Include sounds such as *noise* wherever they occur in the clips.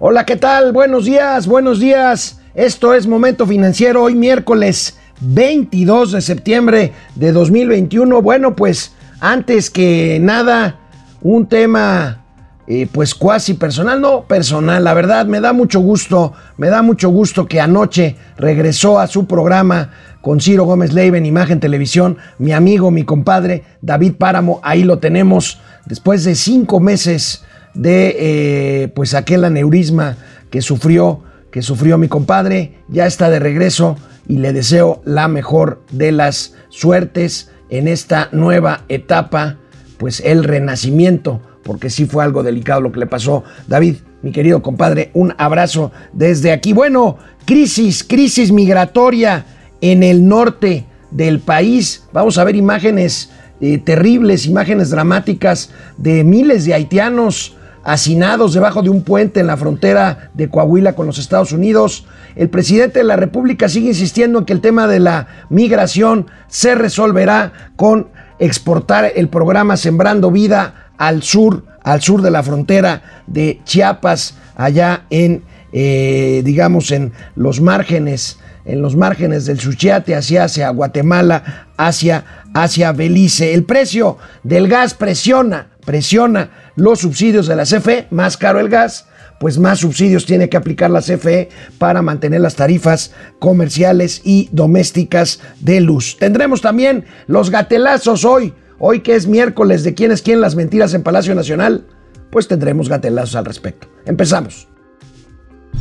Hola, ¿qué tal? Buenos días, buenos días. Esto es Momento Financiero, hoy miércoles 22 de septiembre de 2021. Bueno, pues antes que nada, un tema eh, pues cuasi personal, no personal, la verdad me da mucho gusto, me da mucho gusto que anoche regresó a su programa con Ciro Gómez Leiva en Imagen Televisión, mi amigo, mi compadre David Páramo, ahí lo tenemos, después de cinco meses de eh, pues aquel aneurisma que sufrió, que sufrió mi compadre, ya está de regreso y le deseo la mejor de las suertes en esta nueva etapa, pues el renacimiento porque sí fue algo delicado lo que le pasó. David, mi querido compadre, un abrazo desde aquí. Bueno, crisis, crisis migratoria en el norte del país. Vamos a ver imágenes eh, terribles, imágenes dramáticas de miles de haitianos hacinados debajo de un puente en la frontera de Coahuila con los Estados Unidos. El presidente de la República sigue insistiendo en que el tema de la migración se resolverá con exportar el programa Sembrando Vida al sur, al sur de la frontera de Chiapas, allá en, eh, digamos, en los márgenes, en los márgenes del Suchiate, hacia, hacia Guatemala, hacia, hacia Belice. El precio del gas presiona, presiona los subsidios de la CFE, más caro el gas, pues más subsidios tiene que aplicar la CFE para mantener las tarifas comerciales y domésticas de luz. Tendremos también los gatelazos hoy Hoy que es miércoles de quién es quién las mentiras en Palacio Nacional, pues tendremos gatelazos al respecto. Empezamos.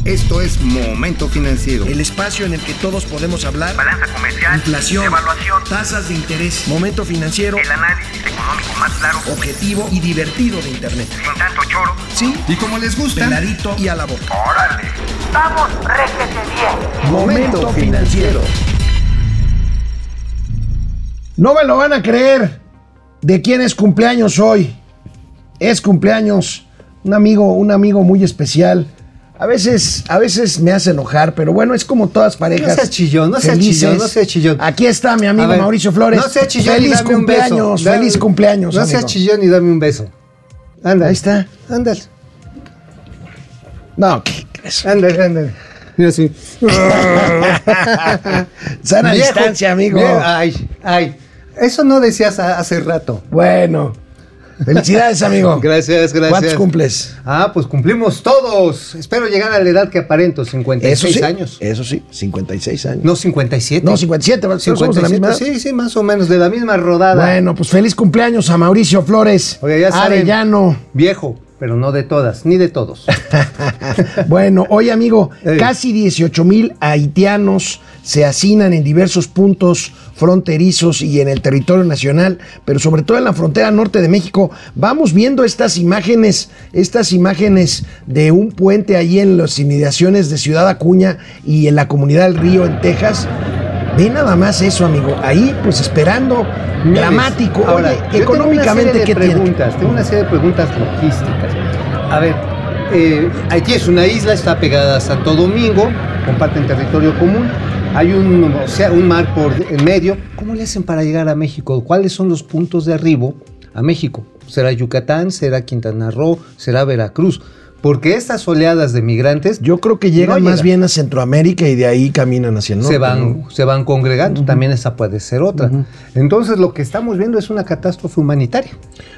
Esto es Momento Financiero. El espacio en el que todos podemos hablar. Balanza comercial. Inflación. Evaluación. Tasas de interés. Momento Financiero. El análisis económico más claro. Objetivo y divertido de Internet. Sin tanto choro. Sí. Y como les gusta. Peladito y a la boca. Órale. Vamos, réjete bien. Momento Financiero. No me lo van a creer. ¿De quién es cumpleaños hoy? Es cumpleaños un amigo, un amigo muy especial. A veces, a veces me hace enojar, pero bueno, es como todas parejas. No seas chillón, no seas felices. chillón, no seas chillón. Aquí está mi amigo ver, Mauricio Flores. No seas chillón Feliz y dame un beso. cumpleaños, Da- feliz cumpleaños. No amigo. seas chillón y dame un beso. Ándale. Ahí está. Ándale, No, ¿qué crees? ándale, ándale. Mira así. *laughs* Sana Viejo, distancia, amigo. viejo. Ay, ay. Eso no decías hace rato. Bueno, felicidades, amigo. Gracias, gracias. ¿Cuántos cumples? Ah, pues cumplimos todos. Espero llegar a la edad que aparento, 56 Eso sí. años. Eso sí, 56 años. No, 57. No, 57, ¿verdad? Somos de la 57, misma edad. sí, sí, más o menos, de la misma rodada. Bueno, pues feliz cumpleaños a Mauricio Flores. Oiga, ya saben. Arellano. Viejo, pero no de todas, ni de todos. *laughs* bueno, oye amigo, casi 18 mil haitianos se hacinan en diversos puntos fronterizos y en el territorio nacional, pero sobre todo en la frontera norte de México. Vamos viendo estas imágenes, estas imágenes de un puente ahí en las inmediaciones de Ciudad Acuña y en la comunidad del Río en Texas. Ve nada más eso, amigo. Ahí, pues esperando, dramático. Ahora, Oye, económicamente, una serie ¿qué de tiene? preguntas, Tengo una serie de preguntas logísticas. A ver, eh, Haití es una isla, está pegada a Santo Domingo, comparten territorio común. Hay un, o sea, un mar por en medio. ¿Cómo le hacen para llegar a México? ¿Cuáles son los puntos de arribo a México? ¿Será Yucatán? ¿Será Quintana Roo? ¿Será Veracruz? Porque estas oleadas de migrantes Yo creo que llegan No más llegan. bien a Centroamérica y de ahí caminan hacia el norte. se van, ¿no? se van congregando. También esa puede ser otra. Entonces lo que estamos viendo es una catástrofe humanitaria.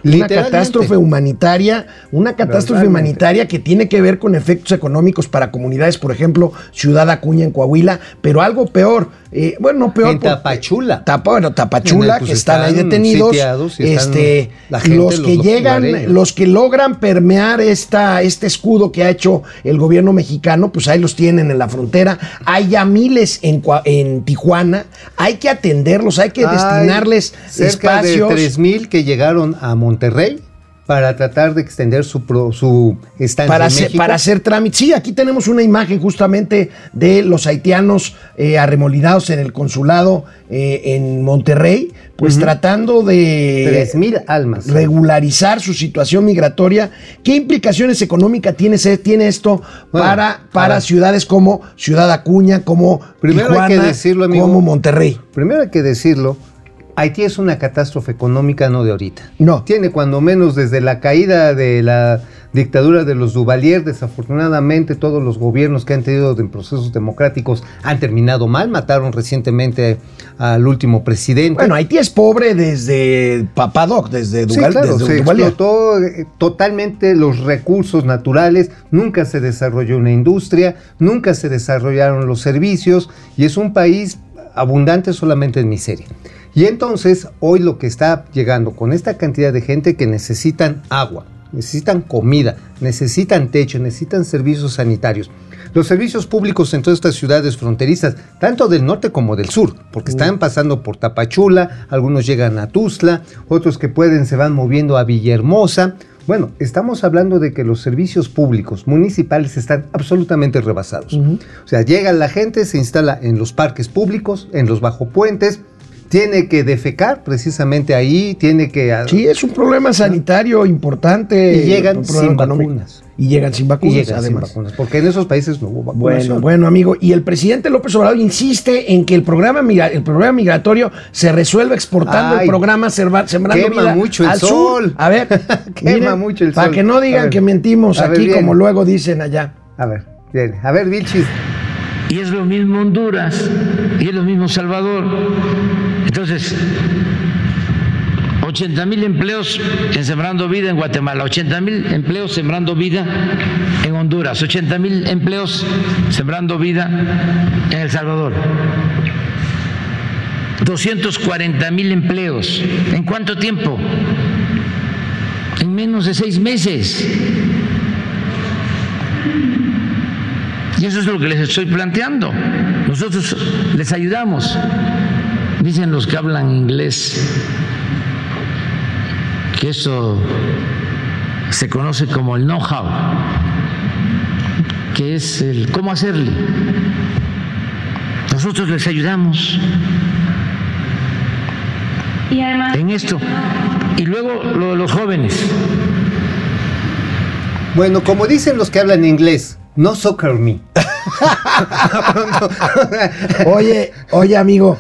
Una catástrofe humanitaria, una catástrofe Realmente. humanitaria que tiene que ver con efectos económicos para comunidades, por ejemplo, Ciudad Acuña en Coahuila, pero algo peor, eh, bueno, no peor. En Tapachula. Tapa, bueno, Tapachula, el, pues, que están, ahí detenidos. este, gente, los que los llegan, lugareños. los que logran permear esta, este escudo que ha hecho el gobierno mexicano, pues ahí los tienen en la frontera. Hay ya miles en, en Tijuana, hay que atenderlos, hay que Hay destinarles cerca espacios. de 3.000 que llegaron a Monterrey para tratar de extender su, pro- su estancia para en hacer, México. para hacer trámites. Sí, aquí tenemos una imagen justamente de los haitianos eh, arremolinados en el consulado eh, en Monterrey, pues tratando de 3.000 almas. regularizar su situación migratoria. ¿Qué implicaciones económicas tiene, tiene esto Bueno, para, para ciudades como Ciudad Acuña, como Primero hay que decirlo, amigo. como Monterrey? Primero hay que decirlo, Haití es una catástrofe económica no de ahorita. No. Tiene cuando menos desde la caída de la, dictadura de los Duvalier. Desafortunadamente, todos los gobiernos que han tenido en procesos democráticos han terminado mal. Mataron recientemente al último presidente. Bueno, Haití es pobre desde Papadoc, desde Sí, Duval, claro, desde se Duvalier. explotó eh, totalmente los recursos naturales, nunca se desarrolló una industria, nunca se desarrollaron los servicios y es un país abundante solamente en miseria. Y entonces hoy lo que está llegando con esta cantidad de gente que necesitan agua, necesitan comida, necesitan techo, necesitan servicios sanitarios. Los servicios públicos en todas estas ciudades fronterizas, tanto del norte como del sur, porque están pasando por Tapachula, algunos llegan a Tuzla, otros que pueden se van moviendo a Villahermosa. Bueno, estamos hablando de que los servicios públicos municipales están absolutamente rebasados. O sea, llega la gente, se instala en los parques públicos, en los bajopuentes, tiene que defecar precisamente ahí, tiene que... Sí, es un problema sanitario importante. Y llegan sin vacunas. Y llegan sin y vacunas, sin además. vacunas, porque en esos países no hubo vacunación. Bueno, bueno, amigo. Y el presidente López Obrador insiste en que el programa, migra- el programa migratorio se resuelva exportando Ay, el programa Sembrando quema Vida mucho el al sur. sol. A ver, *laughs* Quema miren, mucho el Para sol. que no digan ver. que mentimos ver, aquí, como luego dicen allá. A ver. A ver, Vilchis. y es lo mismo Honduras y es lo mismo Salvador. Entonces, 80 mil empleos Sembrando Vida en Guatemala, 80 mil empleos Sembrando Vida en Honduras, 80 mil empleos Sembrando Vida en El Salvador. 240 mil empleos. ¿En cuánto tiempo? En menos de seis meses. Y eso es lo que les estoy planteando. Nosotros les ayudamos. Dicen los que hablan inglés que eso se conoce como el know-how, que es el cómo hacerle. Nosotros les ayudamos Y además, en esto. Y luego lo de los jóvenes. Bueno, como dicen los que hablan inglés, no soccer me. *laughs* Oye, oye, amigo,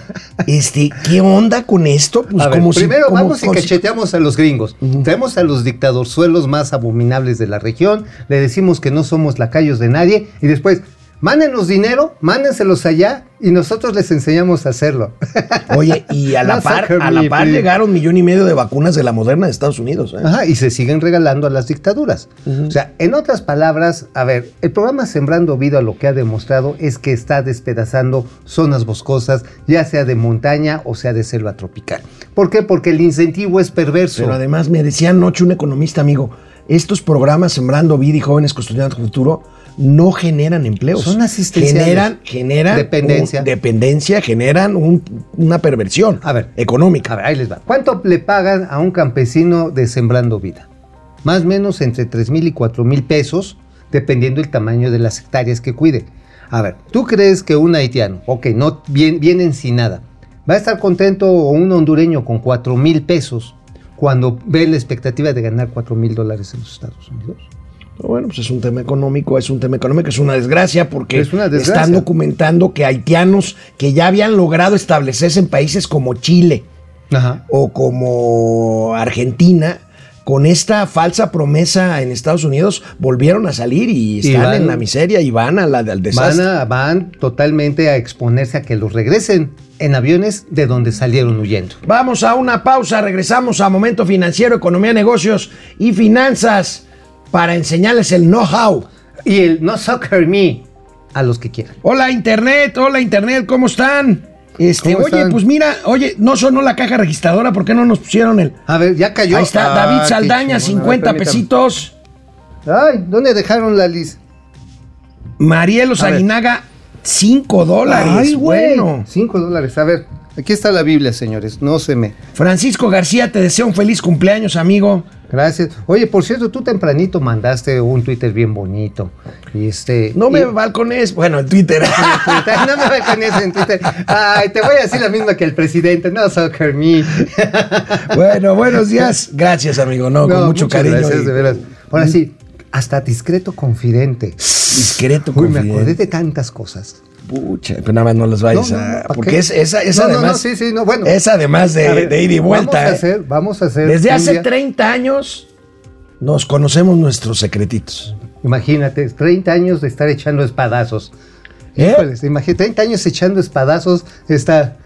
este, ¿qué onda con esto? Pues A ver, como si- primero como- vamos y como cacheteamos a los gringos. Traemos a los dictadorzuelos más abominables de la región, le decimos que no somos lacayos de nadie y después, mándenos dinero, mándenselos allá y nosotros les enseñamos a hacerlo. *laughs* Oye, y a la No par, a la par llegaron millón y medio de vacunas de la moderna de Estados Unidos. ¿eh? Ajá, y se siguen regalando a las dictaduras. O sea, en otras palabras, a ver, el programa Sembrando Vida lo que ha demostrado es que está despedazando zonas boscosas, ya sea de montaña o sea de selva tropical. ¿Por qué? Porque el incentivo es perverso. Pero además me decía anoche un economista amigo, estos programas Sembrando Vida y Jóvenes Construyendo el Futuro no generan empleos. Son asistenciales. Generan, generan Dependencia. un- dependencia, generan un- una perversión A ver. económica. A ver, ahí les va. ¿Cuánto le pagan a un campesino de Sembrando Vida? Más o menos entre 3 mil y 4 mil pesos, dependiendo el tamaño de las hectáreas que cuide. A ver, ¿tú crees que un haitiano, ok, no bien, vienen sin nada, va a estar contento o un hondureño con 4 mil pesos cuando ve la expectativa de ganar 4 mil dólares en los Estados Unidos? Bueno, pues es un tema económico, es un tema económico, es una desgracia porque Es una desgracia. están documentando que haitianos que ya habían logrado establecerse en países como Chile Ajá. o como Argentina, con esta falsa promesa en Estados Unidos, volvieron a salir y están van- en la miseria y van a la, al Van, desastre. a- van totalmente a exponerse a que los regresen en aviones de donde salieron huyendo. Vamos a una pausa, regresamos a Momento Financiero, Economía, Negocios y Finanzas para enseñarles el know-how. Y el no soccer me a los que quieran. Hola Internet, hola Internet, ¿cómo están? Este, ¿Cómo oye, están? pues mira, oye, no sonó la caja registradora, ¿por qué no nos pusieron el? A ver, ya cayó. Ahí está, Ah, David Saldaña, chingón. A ver, 50 permítame. pesitos. Ay, ¿dónde dejaron la lista? Marielos. Aguinaga, 5 dólares. Ay, güey. bueno. Cinco dólares. A ver, aquí está la Biblia, señores. No se me. Francisco García, te deseo un feliz cumpleaños, amigo. Gracias. Oye, por cierto, tú tempranito mandaste un Twitter bien bonito. Y este. No me y- balcones, bueno, *laughs* en Twitter. No me balcones en Twitter. Ay, te voy a decir la misma que el presidente. No, soccer me. *laughs* bueno, buenos días. Gracias, amigo, no, con mucho cariño. Gracias, y- de veras. Ahora sí, hasta discreto confidente. Discreto, Uy, me confidente. acordé de tantas cosas. Pucha, pero nada más no las vayas No, no, a. no, ¿para porque qué? es esa, esa No, además. sí, sí, no, bueno. Es además de, ver, de ida y vuelta. Vamos a ¿eh? hacer, vamos a hacer. Desde hace día- 30 años Nos conocemos nuestros secretitos. Imagínate, 30 años de estar echando espadazos. ¿Eh? Híjoles, imagínate, 30 años echando espadazos está...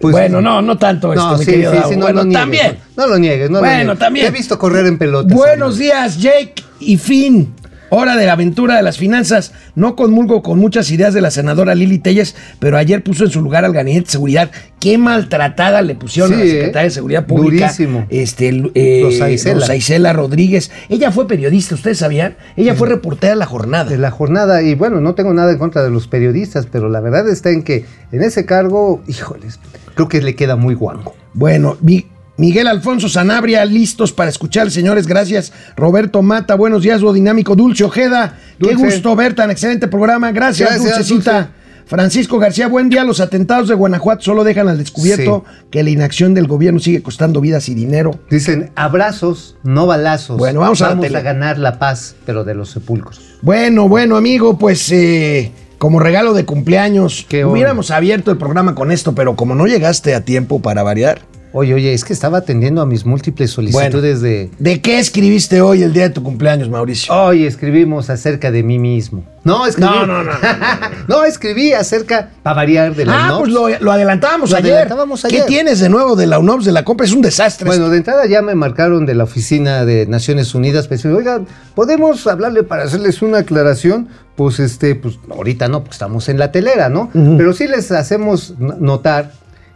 pues, bueno, no, no tanto esto, No, mi sí, querido sí, Davo. sí, no, bueno, no niegues, también. No, no lo niegues, no lo Bueno, niegues. también. Te he visto correr en pelotas. Buenos días, Jake y Finn. Hora de la aventura de las finanzas. No comulgo con muchas ideas de la senadora Lili Telles, pero ayer puso en su lugar al gabinete de seguridad. Qué maltratada le pusieron a la secretaria ¿eh? de Seguridad Pública. Durísimo. Este, eh, Rosa Isela. Rosa Isela Rodríguez. Ella fue periodista, ¿ustedes sabían? Ella fue reportera de la jornada. de la jornada y bueno, no tengo nada en contra de los periodistas, pero la verdad está en que en ese cargo, híjoles, creo que le queda muy guango. Bueno, Mi- Miguel Alfonso Sanabria, listos para escuchar, señores. Gracias. Roberto Mata, buenos días, Dinámico. Dulce Ojeda, qué gusto ver tan excelente programa. Gracias, Gracias, Dulcecita. Dulce. Francisco García, buen día. Los atentados de Guanajuato solo dejan al descubierto que la inacción del gobierno sigue costando vidas y dinero. Dicen abrazos, no balazos. Bueno, vamos a vamos tele. a ganar la paz, pero de los sepulcros. Bueno, bueno, amigo, pues eh, como regalo de cumpleaños, Qué hubiéramos abierto el programa con esto, pero como no llegaste a tiempo para variar. Oye, oye, es que estaba atendiendo a mis múltiples solicitudes de. ¿De qué escribiste hoy el día de tu cumpleaños, Mauricio? Hoy escribimos acerca de mí mismo. No, escribí. No, no, no, *laughs* no, escribí acerca, para variar, de la Ah, UNOPS. pues lo, lo adelantábamos Lo ayer. adelantábamos ¿Qué ayer. tienes de nuevo de la UNOPS de la compra? Es un desastre. Bueno, de entrada ya me marcaron de la oficina de Naciones Unidas, pues, oigan, ¿podemos hablarle para hacerles una aclaración? Pues este, pues ahorita no, porque estamos en la telera, ¿no? Pero sí les hacemos notar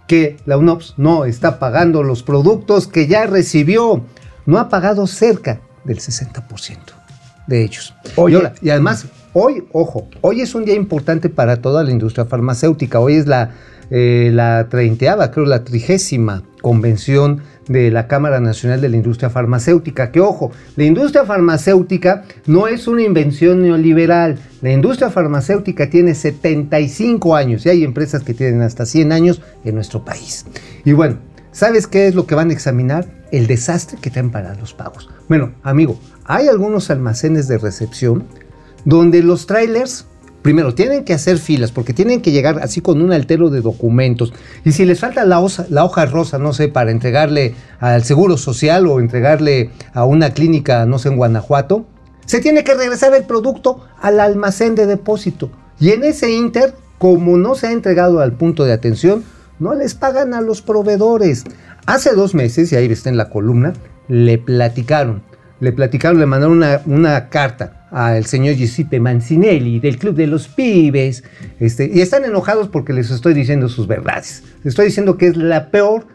que la UNOPS no está pagando los productos que ya recibió. No ha pagado cerca del 60% de ellos. Oye. y, y además, hoy, ojo, hoy es un día importante para toda la industria farmacéutica. Hoy es la, eh, la treintaava, creo, la trigésima convención de la Cámara Nacional de la Industria Farmacéutica. Que ojo, la industria farmacéutica no es una invención neoliberal. La industria farmacéutica tiene 75 años y hay empresas que tienen hasta 100 años en nuestro país. Y bueno, ¿sabes qué es lo que van a examinar? El desastre que traen para los pagos. Bueno, amigo, hay algunos almacenes de recepción donde los trailers, primero, tienen que hacer filas porque tienen que llegar así con un altero de documentos. Y si les falta la, hoja- rosa, no sé, para entregarle al Seguro Social o entregarle a una clínica, no sé, en Guanajuato, se tiene que regresar el producto al almacén de depósito. Y en ese inter, como no se ha entregado al punto de atención, no les pagan a los proveedores. Hace dos meses, y ahí está en la columna, le platicaron, le platicaron, le mandaron una, carta al señor Giuseppe Mancinelli del Club de los Pibes, este, y están enojados porque les estoy diciendo sus verdades. Les estoy diciendo que es la peor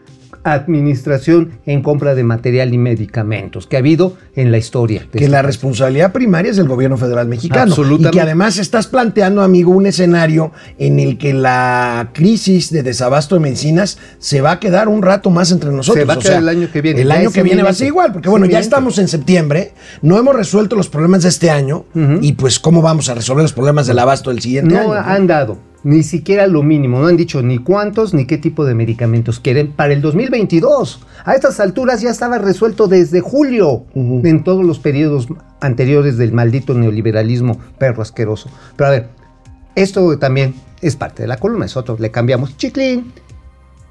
administración en compra de material y medicamentos que ha habido en la historia. que este la responsabilidad primaria es del gobierno federal mexicano. Absolutamente. Y que además estás planteando, amigo, un escenario en el que la crisis de desabasto de medicinas se va a quedar un rato más entre nosotros. Se va a O quedar sea, el año que viene. El año que viene va a ser igual, porque bueno, ya estamos en septiembre, no hemos resuelto los problemas de este año y pues cómo vamos a resolver los problemas del abasto del siguiente No año. han dado ni siquiera lo mínimo, no han dicho ni cuántos ni qué tipo de medicamentos quieren para el 2022. A estas alturas ya estaba resuelto desde julio en todos los periodos anteriores del maldito neoliberalismo perro asqueroso. Pero a ver, esto también es parte de la columna, es otro, le cambiamos chiclín.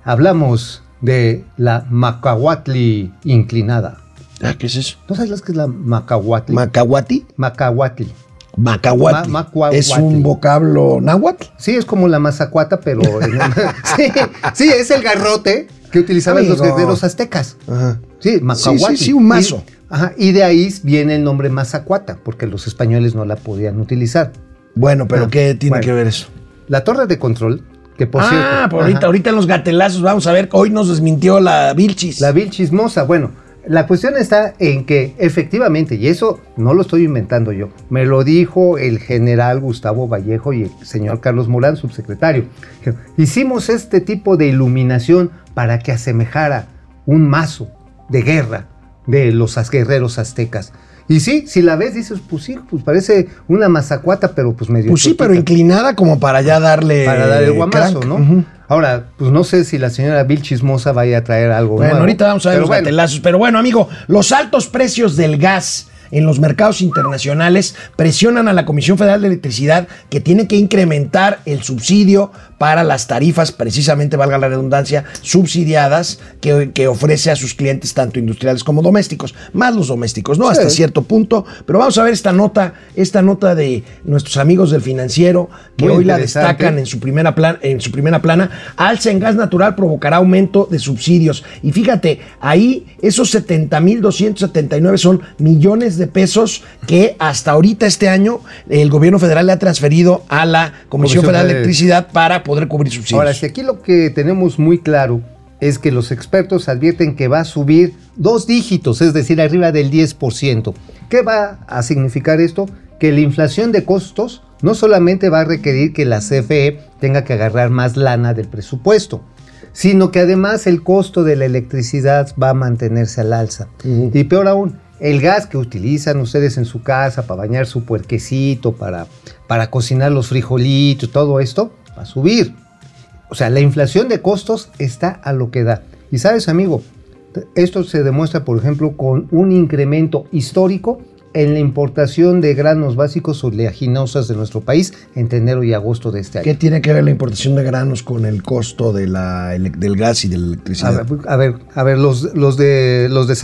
Hablamos de la Macahuatli inclinada. Ah, ¿Qué es eso? ¿No sabes lo que es la Macahuatli? ¿Macahuati? Macahuatli. Macahuatli. Ma-. ¿Es un vocablo náhuatl? Sí, es como la mazacuata, pero... en- *laughs* sí, sí, es el garrote que utilizaban los guerreros aztecas. Ajá. Sí, macahuatli. sí, sí, un mazo. Y, ajá, y de ahí viene el nombre mazacuata, porque los españoles no la podían utilizar. Bueno, pero Ah, ¿qué tiene bueno. que ver eso? La torre de control, que por ah, cierto... por ahorita, ajá, ahorita en los gatelazos vamos a ver. Hoy nos desmintió la Vilchis. La vil chismosa, bueno, la cuestión está en que efectivamente, y eso no lo estoy inventando yo, me lo dijo el general Gustavo Vallejo y el señor Carlos Morán, subsecretario. Hicimos este tipo de iluminación para que asemejara un mazo de guerra de los guerreros aztecas. Y sí, si la ves, dices, pues sí, pues parece una mazacuata, pero pues medio. Pues sí, pero inclinada como para ya darle. para dar el guamazo, crank. ¿no? Ahora, pues no sé si la señora Bill Chismosa vaya a traer algo Bueno, nuevo, ahorita vamos a ver pero los bueno. gatelazos. Pero bueno, amigo, los altos precios del gas en los mercados internacionales presionan a la Comisión Federal de Electricidad que tiene que incrementar el subsidio para las tarifas, precisamente, valga la redundancia, subsidiadas que, que ofrece a sus clientes, tanto industriales como domésticos, más los domésticos, ¿no? Hasta cierto punto. Pero vamos a ver esta nota, esta nota de nuestros amigos del financiero, que Muy hoy la destacan en su primera plana, en su primera plana. Alza en gas natural provocará aumento de subsidios. Y fíjate, ahí esos 70.279 son millones de pesos que hasta ahorita este año el gobierno federal le ha transferido a la Comisión, Comisión Federal de. Electricidad para poder cubrir subsidios. Ahora, si aquí lo que tenemos muy claro es que los expertos advierten que va a subir dos dígitos, es decir, arriba del 10%. ¿Qué va a significar esto? Que la inflación de costos no solamente va a requerir que la CFE tenga que agarrar más lana del presupuesto, sino que además el costo de la electricidad va a mantenerse al alza. Y peor aún, el gas que utilizan ustedes en su casa para bañar su puerquecito, para, para cocinar los frijolitos, todo esto, va a subir. O sea, la inflación de costos está a lo que da. Y sabes, amigo, esto se demuestra, por ejemplo, con un incremento histórico en la importación de granos básicos oleaginosas de nuestro país entre enero y agosto de este año. ¿Qué tiene que ver la importación de granos con el costo de la ele- del gas y de la A electricidad? ver, a ver, a ver, los, los de los de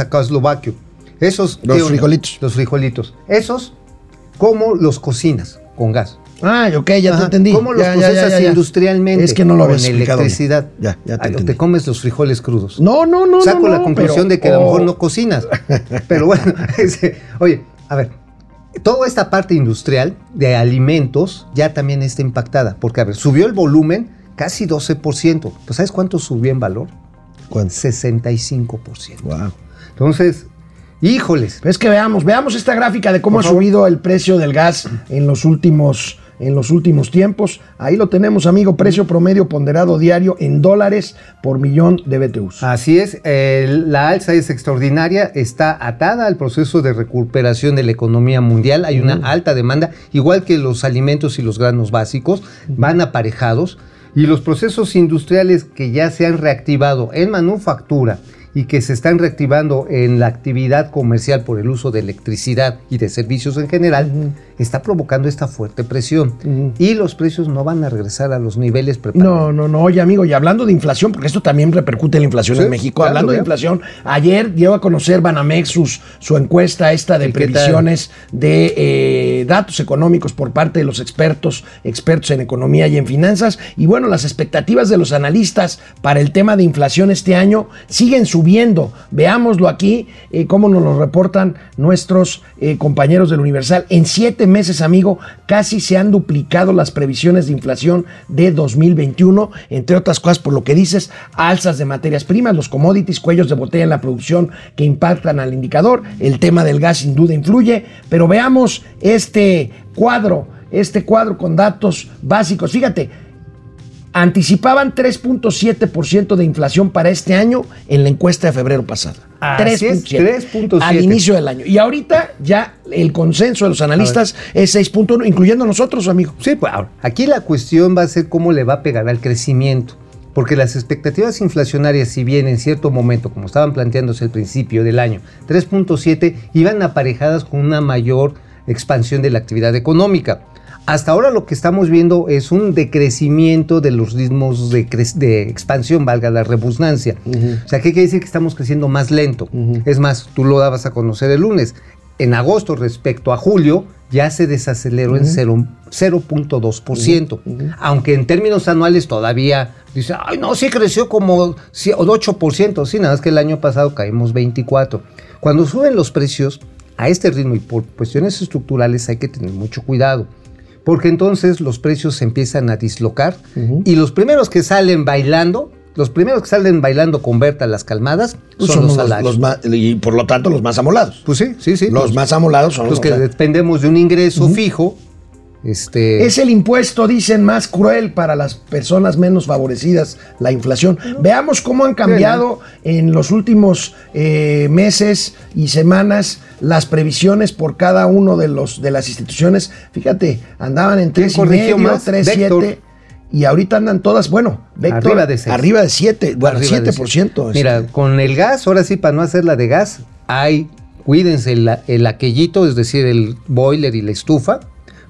esos Los frijolitos. los frijolitos, esos, ¿cómo los cocinas con gas? Ah, ok, ya te entendí. ¿Cómo los Ya, procesas ya, ya. industrialmente? Es que no lo explicado bien. electricidad. Ya, ya te entendí. te comes los frijoles crudos. No, no, no. Saco no, la no, conclusión pero- de que a lo mejor oh. no cocinas. *laughs* Pero bueno, *laughs* oye, a ver, toda esta parte industrial de alimentos ya también está impactada. Porque, a ver, subió el volumen casi 12%. ¿Pues sabes cuánto subió en valor? ¿Cuánto? 65%. Wow. Entonces, híjoles. Es que veamos, veamos esta gráfica de cómo Por ha favor. subido el precio del gas en los últimos en los últimos tiempos. Ahí lo tenemos, amigo, precio promedio ponderado diario en dólares por millón de BTUs. Así es, la alza es extraordinaria, está atada al proceso de recuperación de la economía mundial, hay una alta demanda, igual que los alimentos y los granos básicos, van aparejados, y los procesos industriales que ya se han reactivado en manufactura y que se están reactivando en la actividad comercial por el uso de electricidad y de servicios en general, está provocando esta fuerte presión. Y los precios no van a regresar a los niveles preparados. No, no, no. Oye, amigo, y hablando de inflación, porque esto también repercute en la inflación Sí, en México. claro, hablando de claro. inflación, ayer dio a conocer Banamex sus- su encuesta esta de previsiones de eh, datos económicos por parte de los expertos, expertos en economía y en finanzas. Y bueno, las expectativas de los analistas para el tema de inflación este año siguen subiendo. Veámoslo aquí, eh, cómo nos lo reportan nuestros eh, compañeros del Universal. En siete meses, amigo, casi se han duplicado las previsiones de inflación de 2021, entre otras cosas, por lo que dices, alzas de materias primas, los commodities, cuellos de botella en la producción que impactan al indicador. El tema del gas sin duda influye, pero veamos este cuadro, este cuadro con datos básicos. Fíjate, anticipaban 3.7% de inflación para este año en la encuesta de febrero pasada. Así es, 3.7. Al inicio del año. Y ahorita ya el consenso de los analistas es 6.1, incluyendo nosotros, amigo. Sí, pues ahora, aquí la cuestión va a ser cómo le va a pegar al crecimiento. Porque las expectativas inflacionarias, si bien en cierto momento, como estaban planteándose al principio del año, 3.7, iban aparejadas con una mayor expansión de la actividad económica. Hasta ahora lo que estamos viendo es un decrecimiento de los ritmos de, expansión, valga la redundancia. O sea, ¿qué quiere decir que estamos creciendo más lento? Es más, tú lo dabas a conocer el lunes. En agosto respecto a julio ya se desaceleró en cero- 0.2%. Aunque en términos anuales todavía dice, ay, no, sí creció como sí, 8%. Sí, nada más que el año pasado caímos 24%. Cuando suben los precios a este ritmo y por cuestiones estructurales hay que tener mucho cuidado. Porque entonces los precios se empiezan a dislocar y los primeros que salen bailando, los primeros que salen bailando con Berta las calmadas son los salarios. los más- y por lo tanto los más amolados. Pues sí, sí, sí. los más amolados son los los que o sea, dependemos de un ingreso fijo. Este, Es el impuesto, dicen, más cruel para las personas menos favorecidas, la inflación. Veamos cómo han cambiado en los últimos eh, meses y semanas las previsiones por cada uno de los de las instituciones. Fíjate, andaban en ¿Quién 3 y corrigió medio, más? 3, Vector. 7 y ahorita andan todas, bueno, Vector, Arriba de seis. Arriba de 7, bueno, arriba de 7%. Mira, con el gas, ahora sí, para no hacer la de gas, hay cuídense el, el aquellito, es decir, el boiler y la estufa,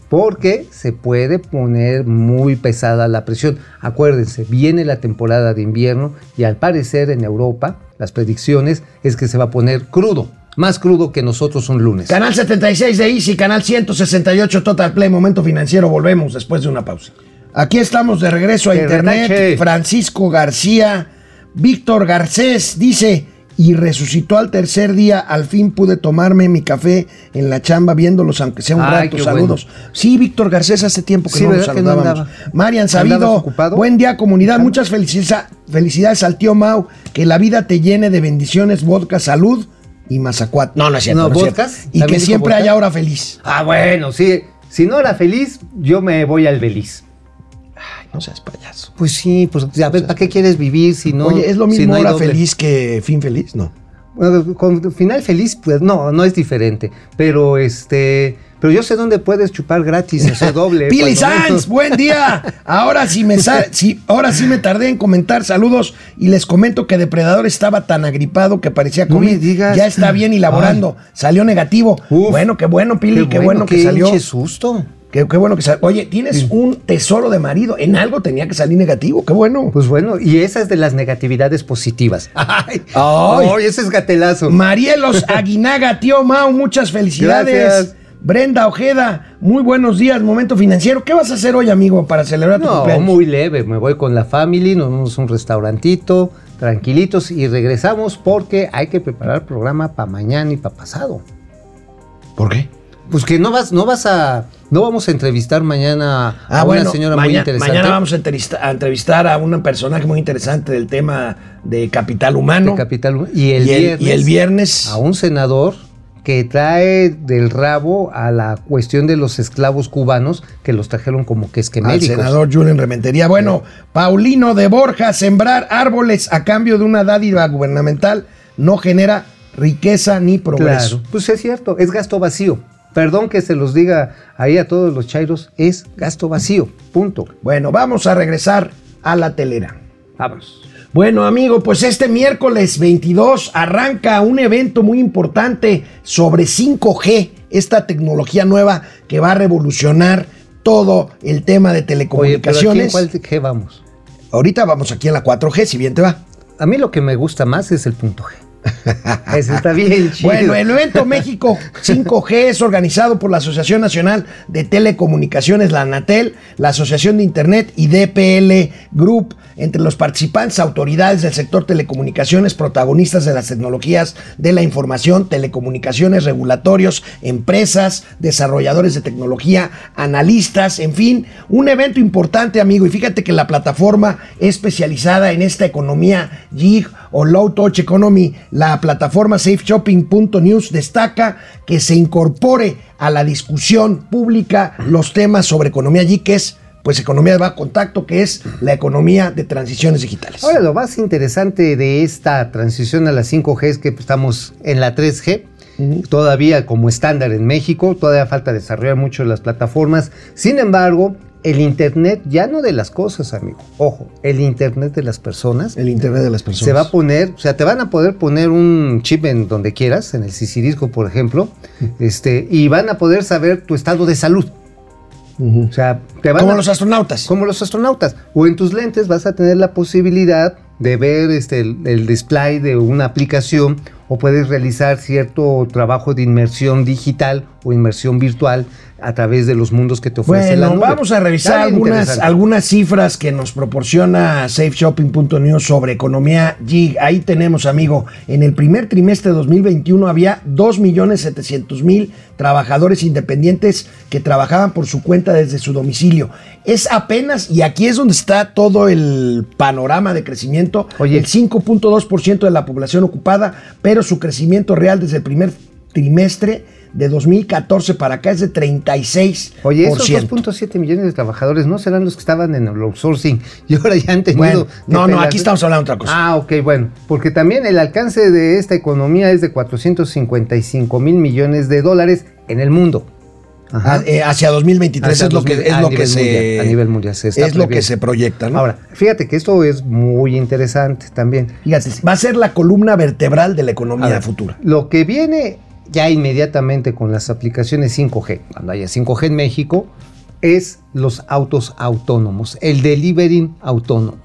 porque se puede poner muy pesada la presión. Acuérdense, viene la temporada de invierno y al parecer en Europa las predicciones es que se va a poner crudo, más crudo que nosotros un lunes. Canal 76 de Easy, canal 168 Total Play, Momento Financiero. Volvemos después de una pausa. Aquí estamos de regreso a Internet. retache. Francisco García, Víctor Garcés dice, y resucitó al tercer día, al fin pude tomarme mi café en la chamba viéndolos, aunque sea un Ay, rato. Saludos. Sí, Víctor Garcés, hace tiempo que Sí, no. Marian ¿Andabas Sabido, buen día comunidad, muchas felicidades, felicidades al tío Mau, que la vida te llene de bendiciones, vodka, salud y mazacuat. No, no es cierto. No, no cierto. Y ¿también que siempre vodka? haya hora feliz. Ah, bueno, sí. Si no era feliz, yo me voy al Beliz. No seas payaso. Pues sí, pues a ver, ¿para qué quieres vivir si no? Oye, ¿es lo si mismo no hay hora feliz que fin feliz? No. Bueno, con final feliz, pues no, no es diferente. Pero este, pero yo sé dónde puedes chupar gratis, o sea, doble. *laughs* Pili. Sanz, buen día. Ahora sí me sí, ahora sí me tardé en comentar saludos y les comento que Depredador estaba tan agripado que parecía No COVID. me digas. Ya está bien y laborando. Salió negativo. Uf. bueno, qué bueno, Pili, qué, bueno, que qué salió. hinche susto. Qué, qué bueno que salió. Oye, tienes un tesoro de marido. En algo tenía que salir negativo. Qué bueno. Pues bueno, y esa es de las negatividades positivas. *laughs* Ay, Ay. ese es gatelazo. Marielos *laughs* Aguinaga, tío Mau, muchas felicidades. Gracias. Brenda Ojeda, muy buenos días, momento financiero. ¿Qué vas a hacer hoy, amigo, para celebrar tu No, cumpleaños? muy leve. Me voy con la family, nos vamos a un restaurantito, tranquilitos y regresamos porque hay que preparar programa para mañana y para pasado. ¿Por qué? Pues que no vas, no vas a, no vamos a entrevistar mañana Ah, a bueno, una señora muy interesante. Mañana vamos a entrevista- a entrevistar a un personaje muy interesante del tema de capital humano. de Capital y el, y, el, viernes, y el viernes. a un senador que trae del rabo a la cuestión de los esclavos cubanos que los trajeron como que al esquemédicos. senador Julen Rementería. Bueno, Paulino de Borja, sembrar árboles a cambio de una dádiva gubernamental no genera riqueza ni progreso. Claro, pues es cierto, es gasto vacío. Perdón que se los diga ahí a todos los chairos, es gasto vacío, punto. Bueno, vamos a regresar a la telera. Vámonos. Bueno, amigo, pues este miércoles 22 arranca un evento muy importante sobre 5G, esta tecnología nueva que va a revolucionar todo el tema de Oye, pero aquí en telecomunicaciones. cuál G vamos. Ahorita vamos aquí en la 4G, si bien te va. A mí lo que me gusta más es el punto G. *laughs* Ese está bien chido. Bueno, el evento México 5G es organizado por la Asociación Nacional de Telecomunicaciones, la ANATEL, la Asociación de Internet y DPL Group. Entre los participantes, autoridades del sector telecomunicaciones, protagonistas de las tecnologías de la información, telecomunicaciones, regulatorios, empresas, desarrolladores de tecnología, analistas, en fin, un evento importante, amigo. Y fíjate que la plataforma especializada en esta economía gig o low touch economy, la plataforma safeshopping.news destaca que se incorpore a la discusión pública los temas sobre economía gig, que es pues economía de bajo contacto, que es la economía de transiciones digitales. Ahora, lo más interesante de esta transición a la 5G es que estamos en la 3G. Todavía como estándar en México, todavía falta desarrollar mucho las plataformas. Sin embargo, el Internet ya no de las cosas, amigo. Ojo, el Internet de las personas El internet de las personas. se va a poner, o sea, te van a poder poner un chip en donde quieras, en el sisirisco, por ejemplo, *laughs* este, y van a poder saber tu estado de salud. O sea, te van Como a- los astronautas. como los astronautas. O en tus lentes vas a tener la posibilidad de ver este, el, el display de una aplicación o puedes realizar cierto trabajo de inmersión digital o inmersión virtual a través de los mundos que te ofrece la Bueno, nube. vamos a revisar algunas cifras que nos proporciona safeshopping.news sobre economía gig. Ahí tenemos, amigo, en el primer trimestre de 2021 había 2.700.000 trabajadores independientes que trabajaban por su cuenta desde su domicilio. Es apenas, y aquí es donde está todo el panorama de crecimiento, Oye. el 5.2% de la población ocupada, pero su crecimiento real desde el primer trimestre de 2014 para acá es de 36%. Oye, esos 2.7 millones de trabajadores no serán los que estaban en el outsourcing *laughs* y ahora ya han tenido. Bueno, no, no, aquí estamos hablando de otra cosa. Ah, ok, bueno, porque también el alcance de esta economía es de 455 mil millones de dólares en el mundo. Ah, eh, hacia 2023 Hacia es lo que 2000, es lo que se mundial, a nivel mundial se está es lo que se proyecta, ¿no? Ahora, fíjate que esto es muy interesante también. fíjate, va a ser la columna vertebral de la economía ver, futura. Lo que viene ya inmediatamente con las aplicaciones 5G, cuando haya 5G en México, es los autos autónomos, el delivery autónomo.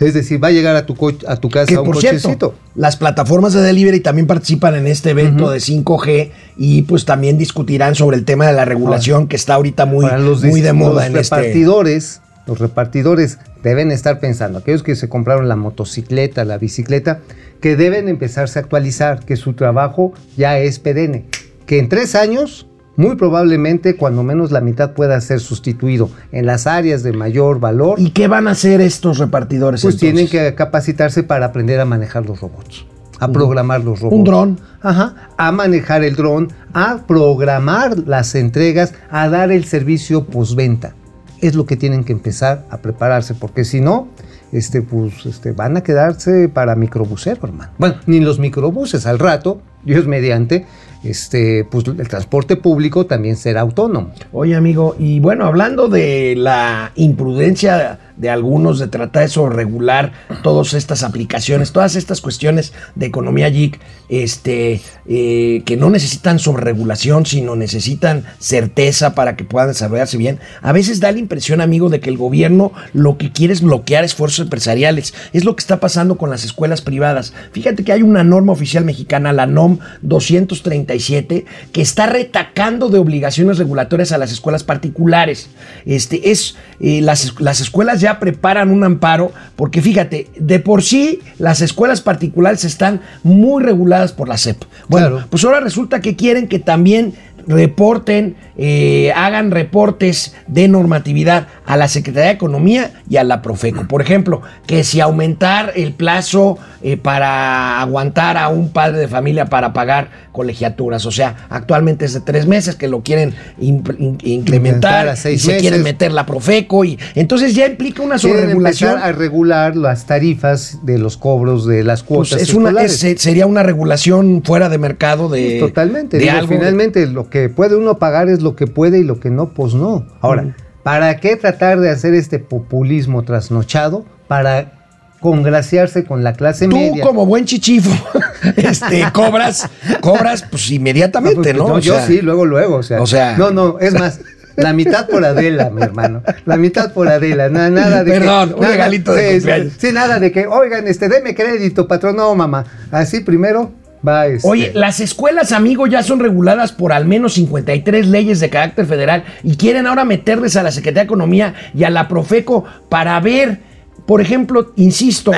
Es decir, va a llegar a tu, a tu casa Que un por cochecito. cierto, las plataformas de delivery también participan en este evento de 5G y pues también discutirán sobre el tema de la regulación que está ahorita muy, los, muy de moda los en este. repartidores, los repartidores deben estar pensando, aquellos que se compraron la motocicleta, la bicicleta, que deben empezarse a actualizar, que su trabajo ya es perenne, que en tres años, muy probablemente, cuando menos la mitad pueda ser sustituido en las áreas de mayor valor, ¿Y qué van a hacer estos repartidores? pues entonces? tienen que capacitarse para aprender a manejar los robots, a programar los robots. Un dron. Ajá, a manejar el dron, a programar las entregas, a dar el servicio postventa. Es lo que tienen que empezar a prepararse, porque si no, este, pues, este, van a quedarse para microbusero, hermano. Bueno, ni los microbuses al rato, Dios mediante, este, pues el transporte público también será autónomo. Oye, amigo, y bueno, hablando de la imprudencia de algunos de tratar de sobreregular todas estas aplicaciones, todas estas cuestiones de economía geek, este, eh, que no necesitan sobreregulación, sino necesitan certeza para que puedan desarrollarse bien. A veces da la impresión, amigo, de que el gobierno lo que quiere es bloquear esfuerzos empresariales. Es lo que está pasando con las escuelas privadas. Fíjate que hay una norma oficial mexicana, la NOM 237, que está retacando de obligaciones regulatorias a las escuelas particulares. Este, es, eh, las, las escuelas ya preparan un amparo, porque fíjate, de por sí las escuelas particulares están muy reguladas por la SEP. Bueno, Claro. pues ahora resulta que quieren que también reporten, eh, hagan reportes de normatividad a la Secretaría de Economía y a la Profeco. Por ejemplo, que si aumentar el plazo eh, para aguantar a un padre de familia para pagar colegiaturas, o sea, actualmente es de tres meses, que lo quieren in- incrementar y se quieren meter la Profeco y entonces ya implica una sobreregulación. a regular las tarifas de los cobros de las Pues cuotas es una, es- sería una regulación fuera de mercado de Pues totalmente. de Digo, algo finalmente lo que puede uno pagar es lo que puede y lo que no, pues no. Ahora, ¿para qué tratar de hacer este populismo trasnochado? Para congraciarse con la clase Tú media. como buen chichifo, *laughs* este, cobras, cobras pues inmediatamente, pues, ¿no? no, O yo sea, sí, luego, luego. O sea, o sea- no, no, es más. La mitad por Adela, mi hermano. La mitad por Adela. Na- nada de Perdón, que, un regalito de sí, cumpleaños. Sí, nada de que, oigan, este, deme crédito, patrón. No, mamá. Así primero va este. Oye, las escuelas, amigo, ya son reguladas por al menos 53 leyes de carácter federal y quieren ahora meterles a la Secretaría de Economía y a la Profeco para ver, por ejemplo, insisto,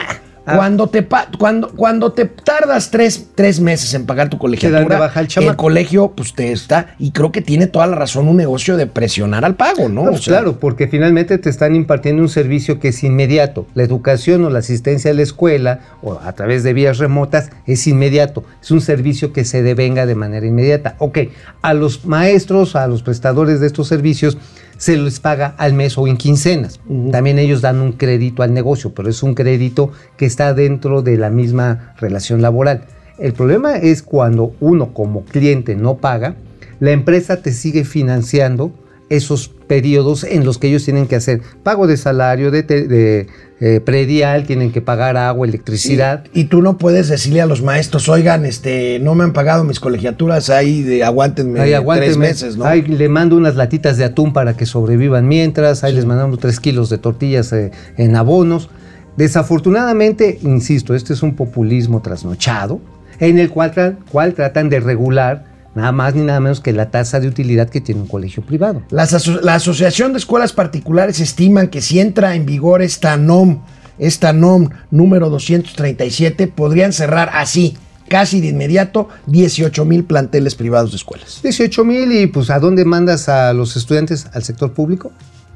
Ah. cuando, te cuando, cuando te tardas tres, tres meses en pagar tu colegiatura, el chamaco. colegio pues te está, y creo que tiene toda la razón un negocio de presionar al pago, ¿no? O pues sea, claro, porque finalmente te están impartiendo un servicio que es inmediato. La educación o la asistencia a la escuela o a través de vías remotas es inmediato. Es un servicio que se devenga de manera inmediata. Ok, a los maestros, a los prestadores de estos servicios se les paga al mes o en quincenas. También ellos dan un crédito al negocio, pero es un crédito que está dentro de la misma relación laboral. El problema es cuando uno como cliente no paga, la empresa te sigue financiando esos periodos en los que ellos tienen que hacer pago de salario, de, te- de, eh, predial, tienen que pagar agua, electricidad. Y tú no puedes decirle a los maestros, oigan, este, no me han pagado mis colegiaturas, ahí de aguántenme Ahí tres meses, ¿no? Ahí le mando unas latitas de atún para que sobrevivan mientras. Ahí les mandamos tres kilos de tortillas eh, en abonos. Desafortunadamente, insisto, este es un populismo trasnochado en el cual, cual tratan de regular nada más ni nada menos que la tasa de utilidad que tiene un colegio privado. Las aso- la Asociación de Escuelas Particulares estiman que si entra en vigor esta NOM, esta NOM número 237, podrían cerrar así, casi de inmediato, 18 mil planteles privados de escuelas. 18 mil y pues ¿a dónde mandas a los estudiantes? ¿Al sector público?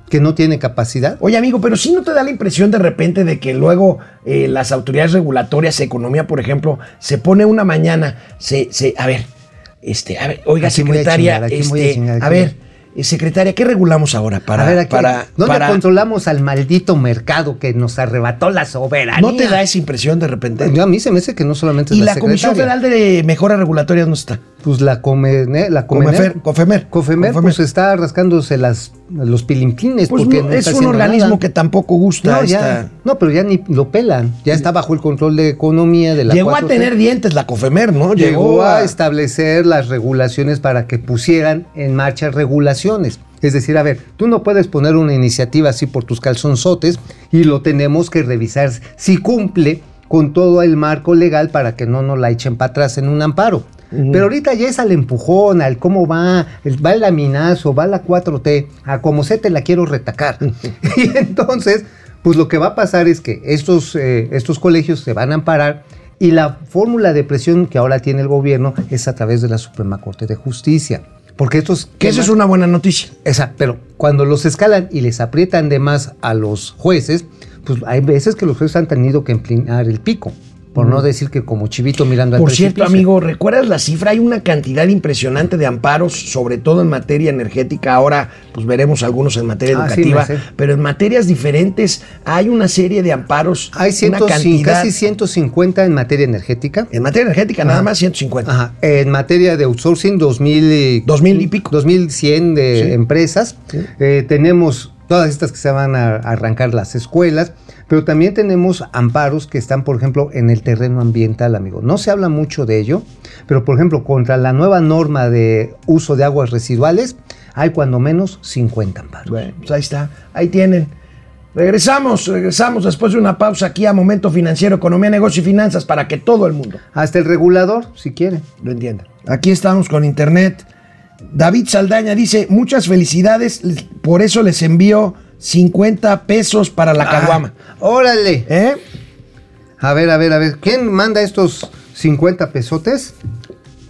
Que no tiene capacidad. Oye, amigo, pero si no te da la impresión de repente de que luego eh, las autoridades regulatorias, economía, por ejemplo, se pone una mañana, se, se, a ver, este, a ver, oiga, ¿A quién voy a secretaria, chingar? ¿A a este, chingar? ¿A ver, eh, secretaria, ¿qué regulamos ahora para, a ver, aquí, para, ¿dónde para- controlamos al maldito mercado que nos arrebató la soberanía? ¿No te da esa impresión de repente? Yo, a mí se me hace que no solamente es Y la, la Comisión. Federal de Mejoras Regulatorias no está. Pues la Comene, la Comefer, Comener- Cofemer. Cofemer, pues está rascándose las, los pilimpines. Pues porque no, no es un organismo nada. que tampoco gusta. No, esta- ya, no, pero ya ni lo pelan. Ya está bajo el control de economía de la Llegó a 4T. tener dientes la Cofemer, ¿no? llegó a establecer las regulaciones para que pusieran en marcha regulaciones. Es decir, a ver, tú no puedes poner una iniciativa así por tus calzonzotes y lo tenemos que revisar si cumple con todo el marco legal para que no nos la echen para atrás en un amparo. Pero ahorita ya es al empujón, al cómo va, el- va el laminazo, va la 4T, a como se te la quiero retacar. *laughs* y entonces, pues lo que va a pasar es que estos, eh, estos colegios se van a amparar y la fórmula de presión que ahora tiene el gobierno es a través de la Suprema Corte de Justicia. Porque estos... Que eso es una buena noticia. Esa, pero cuando los escalan y les aprietan de más a los jueces, pues hay veces que los jueces han tenido que emplear el pico. Por no decir que como chivito mirando al Por cierto, amigo, ¿recuerdas la cifra? Hay una cantidad impresionante de amparos, sobre todo en materia energética. Ahora, pues veremos algunos en materia Ah, sí, educativa, sé. pero en materias diferentes hay una serie de amparos. Hay una 105, cantidad. casi 150 en materia energética. En materia energética, nada más 150. Ajá. En materia de outsourcing, 2000 y, 2000 y pico. 2100 de Sí. empresas. Sí. Eh, tenemos todas estas que se van a arrancar las escuelas, pero también tenemos amparos que están, por ejemplo, en el terreno ambiental, amigo. No se habla mucho de ello, pero por ejemplo, contra la nueva norma de uso de aguas residuales, hay cuando menos 50 amparos. Bueno, pues ahí está, ahí tienen. Regresamos, regresamos después de una pausa aquí a Momento Financiero, Economía, Negocio y Finanzas para que todo el mundo Hasta el regulador, si quiere. lo entienda. Aquí estamos con Internet. David Saldaña dice, muchas felicidades, por eso les envío 50 pesos para la caguama. Ah, órale. ¿Eh? A ver, a ver, a ver. ¿Quién manda estos 50 pesotes?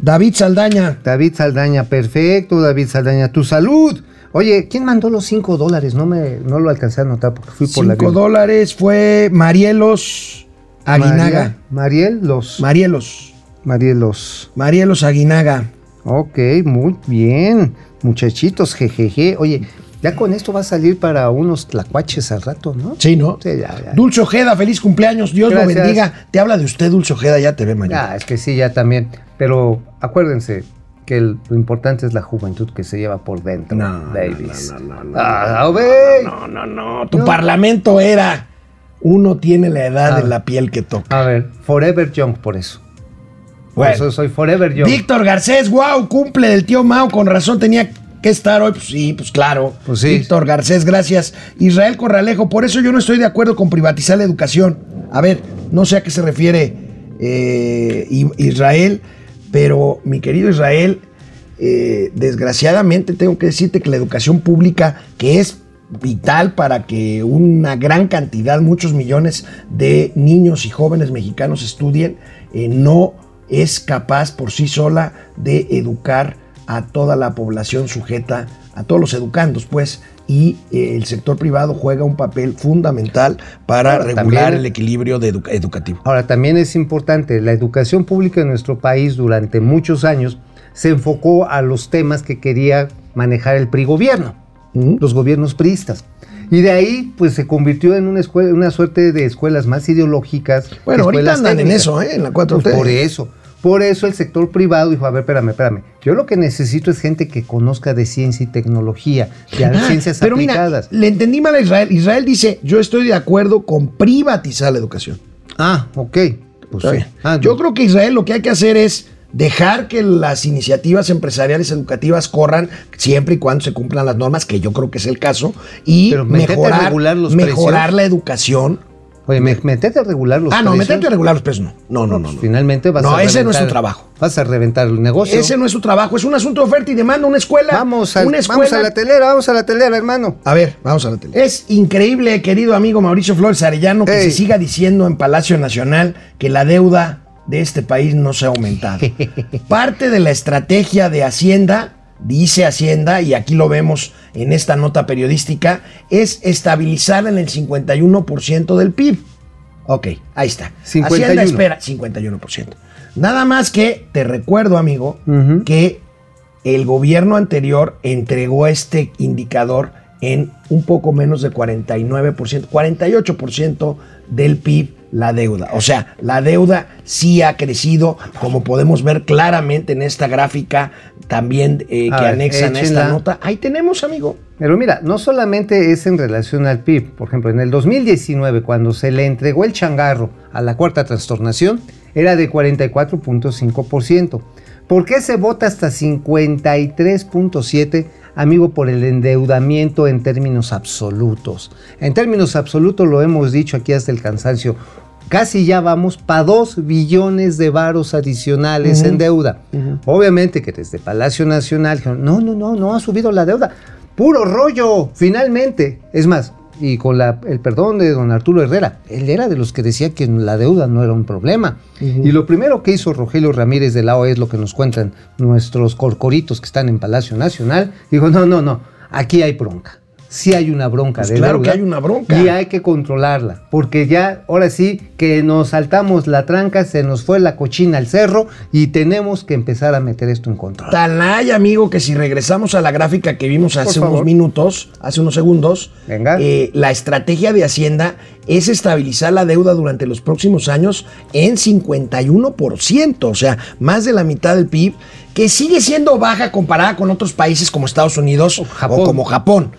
David Saldaña. David Saldaña, perfecto, David Saldaña, tu salud. Oye, ¿quién mandó los 5 dólares? No me, no lo alcancé a notar porque fui por la 5 vida. dólares fue Marielos Aguinaga. María- Mariel los. Marielos. Marielos. Marielos Aguinaga. Ok, muy bien. Muchachitos, jejeje. Oye, ya con esto va a salir para unos tlacuaches al rato, ¿no? Sí, ¿no? Sí, ya, ya. Dulce Ojeda, feliz cumpleaños. Dios Gracias. lo bendiga. Te habla de usted, Dulce Ojeda, ya te ve mañana. Ya, es que sí, ya también. Pero acuérdense que el- lo importante es la juventud que se lleva por dentro, No, babies. no, no, Ah, no. No, no, no. Tu parlamento era. Uno tiene la edad Ah. de la piel que toca. A ver, Forever Young por eso. Por Bueno. eso soy Forever Young. Víctor Garcés, wow, cumple del tío Mao. Con razón tenía que estar hoy. Pues sí, pues claro. Pues sí. Víctor Garcés, gracias. Israel Corralejo, por eso yo no estoy de acuerdo con privatizar la educación. A ver, no sé a qué se refiere eh, Israel, pero mi querido Israel, eh, desgraciadamente tengo que decirte que la educación pública, que es vital para que una gran cantidad, muchos millones de niños y jóvenes mexicanos estudien, eh, no es capaz por sí sola de educar a toda la población sujeta, a todos los educandos, pues, y eh, el sector privado juega un papel fundamental para Ahora, regular también- el equilibrio de edu- educativo. Ahora, también es importante, la educación pública en nuestro país durante muchos años se enfocó a los temas que quería manejar el PRI gobierno, ¿Mm? los gobiernos priistas. Y de ahí, pues se convirtió en una, escuela, una suerte de escuelas más ideológicas. Bueno, ahorita andan en eso, ¿eh? En la 4T. Pues por eso. Por eso el sector privado dijo, a ver, espérame, espérame. Yo lo que necesito es gente que conozca de ciencia y tecnología, de Ah, ciencias pero aplicadas. mira, le entendí mal a Israel. Israel dice, yo estoy de acuerdo con privatizar la educación. Ah, ok. Pues sí. Ah, Yo creo que Israel lo que hay que hacer es dejar que las iniciativas empresariales educativas corran siempre y cuando se cumplan las normas, que yo creo que es el caso, y mejorar, regular los mejorar precios. la educación. Oye, me- metete a regular los ah, no, precios. meterte a regular los precios, no. No, no, no. pues no. Finalmente vas No, a ese no es reventar- tu trabajo. Vas a reventar el negocio. Ese no es su trabajo, es un asunto de oferta y demanda, una escuela. Vamos, al- una vamos a la telera, vamos a la telera, hermano. A ver, vamos a la tele. Es increíble, querido amigo Mauricio Flores Arellano, que Ey. se siga diciendo en Palacio Nacional que la deuda de este país no se ha aumentado. *laughs* Parte de la estrategia de Hacienda, dice Hacienda, y aquí lo vemos en esta nota periodística, es estabilizar en el 51% del PIB. Ok, ahí está. 51. Hacienda espera 51%. Nada más que, te recuerdo, amigo, que el gobierno anterior entregó este indicador en un poco menos de 49%, 48% del PIB la deuda. O sea, la deuda sí ha crecido, como podemos ver claramente en esta gráfica también eh, que ver, anexan a esta nota. Ahí tenemos, amigo. Pero mira, no solamente es en relación al PIB. Por ejemplo, en el 2019, cuando se le entregó el changarro a la cuarta trastornación, era de 44.5%. ¿Por qué se vota hasta 53.7%? Amigo, por el endeudamiento en términos absolutos. En términos absolutos lo hemos dicho aquí hasta el cansancio. Casi ya vamos para 2 billones de varos adicionales en deuda. Obviamente que desde Palacio Nacional dijeron, no, no, no, no ha subido la deuda. Puro rollo, finalmente. Es más, y con la- el perdón de don Arturo Herrera, él era de los que decía que la deuda no era un problema. Y lo primero que hizo Rogelio Ramírez de la OE es lo que nos cuentan nuestros corcoritos que están en Palacio Nacional. Dijo, no, no, no, aquí hay bronca. Sí hay una bronca Pues de claro deuda que hay una bronca. Y hay que controlarla, porque ya, ahora sí, que nos saltamos la tranca, se nos fue la cochina al cerro y tenemos que empezar a meter esto en control. Tan hay, amigo, que si regresamos a la gráfica que vimos hace unos minutos, hace unos segundos, Venga. eh, la estrategia de Hacienda es estabilizar la deuda durante los próximos años en 51%, o sea, más de la mitad del PIB, que sigue siendo baja comparada con otros países como Estados Unidos o, Japón. como Japón.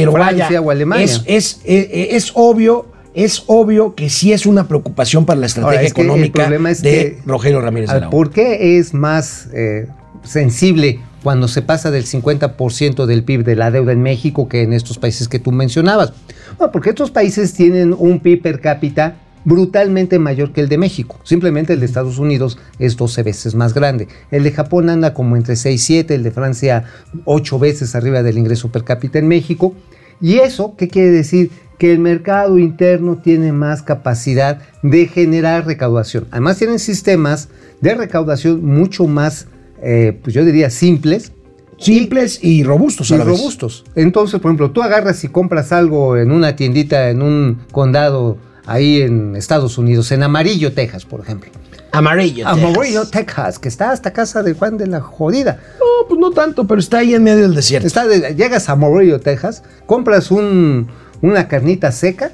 Pero Francia vaya, o Alemania. es, es, eh, es obvio. Es obvio que sí es una preocupación para la estrategia Ahora, el económica de Rogelio Ramírez de la. ¿Por qué es más eh, sensible cuando se pasa del 50% del PIB de la deuda en México que en estos países que tú mencionabas? Bueno, porque estos países tienen un PIB per cápita brutalmente mayor que el de México. Simplemente el de Estados Unidos es 12 veces más grande. El de Japón anda como entre 6 y 7, el de Francia 8 veces arriba del ingreso per cápita en México. ¿Y eso qué quiere decir? Que el mercado interno tiene más capacidad de generar recaudación. Además tienen sistemas de recaudación mucho más, eh, pues yo diría, simples Simples y robustos a y vez. robustos. Entonces, por ejemplo, tú agarras y compras algo en una tiendita en un condado ahí en Estados Unidos, en Amarillo, Texas, por ejemplo. Amarillo. Texas. Amarillo, Texas, que está hasta casa de Juan de la Jodida. No, pues no tanto, pero está ahí en medio del desierto. Está de- llegas a Amarillo, Texas, compras un- una carnita seca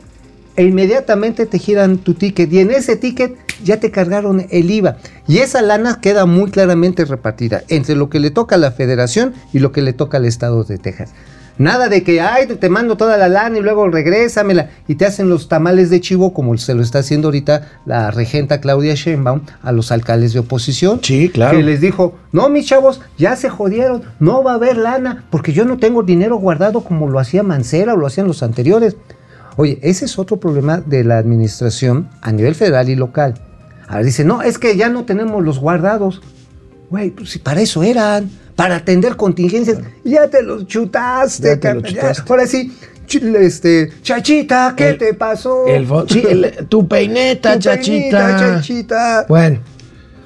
e inmediatamente te giran tu ticket y en ese ticket ya te cargaron el IVA. Y esa lana queda muy claramente repartida entre lo que le toca a la federación y lo que le toca al estado de Texas. Nada de que, ay, te mando toda la lana y luego regrésamela. Y te hacen los tamales de chivo como se lo está haciendo ahorita la regenta Claudia Sheinbaum a los alcaldes de oposición. Sí, claro. Que les dijo, no, mis chavos, ya se jodieron, no va a haber lana, porque yo no tengo dinero guardado como lo hacía Mancera o lo hacían los anteriores. Oye, ese es otro problema de la administración a nivel federal y local. Ahora dice, no, es que ya no tenemos los guardados. Güey, pues si para eso eran, para atender contingencias. Ya te los chutaste, Ya te lo ya. chutaste. Ahora sí, este, chachita, ¿qué El- te pasó? El sí, el- tu peineta, Tu chachita. peinita, chachita. Bueno.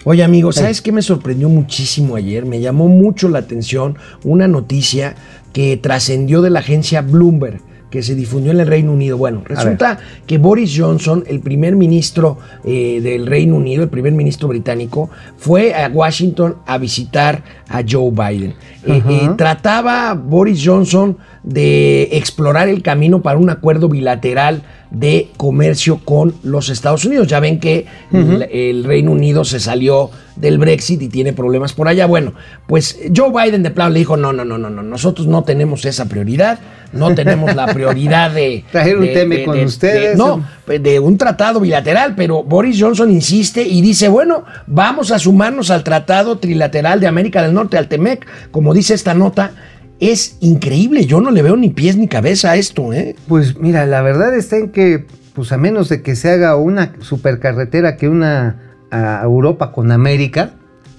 Oye, amigo, ¿sabes qué me sorprendió muchísimo ayer? Me llamó mucho la atención una noticia que trascendió de la agencia Bloomberg, que se difundió en el Reino Unido. Bueno, resulta que Boris Johnson, el primer ministro eh, del Reino Unido, el primer ministro británico, fue a Washington a visitar a Joe Biden. Eh, eh, trataba Boris Johnson de explorar el camino para un acuerdo bilateral de comercio con los Estados Unidos. Ya ven que el, el Reino Unido se salió del Brexit y tiene problemas por allá. Bueno, pues Joe Biden de plano le dijo, no, no, no, no, no, nosotros no tenemos esa prioridad, no tenemos la prioridad de... *laughs* Traer un de- con de- ustedes. de- no, de un tratado bilateral, pero Boris Johnson insiste y dice, bueno, vamos a sumarnos al tratado trilateral de América del Norte, al TEMEC, como dice esta nota. Es increíble, yo no le veo ni pies ni cabeza a esto, ¿eh? Pues mira, la verdad está en que, pues a menos de que se haga una supercarretera que una a Europa con América,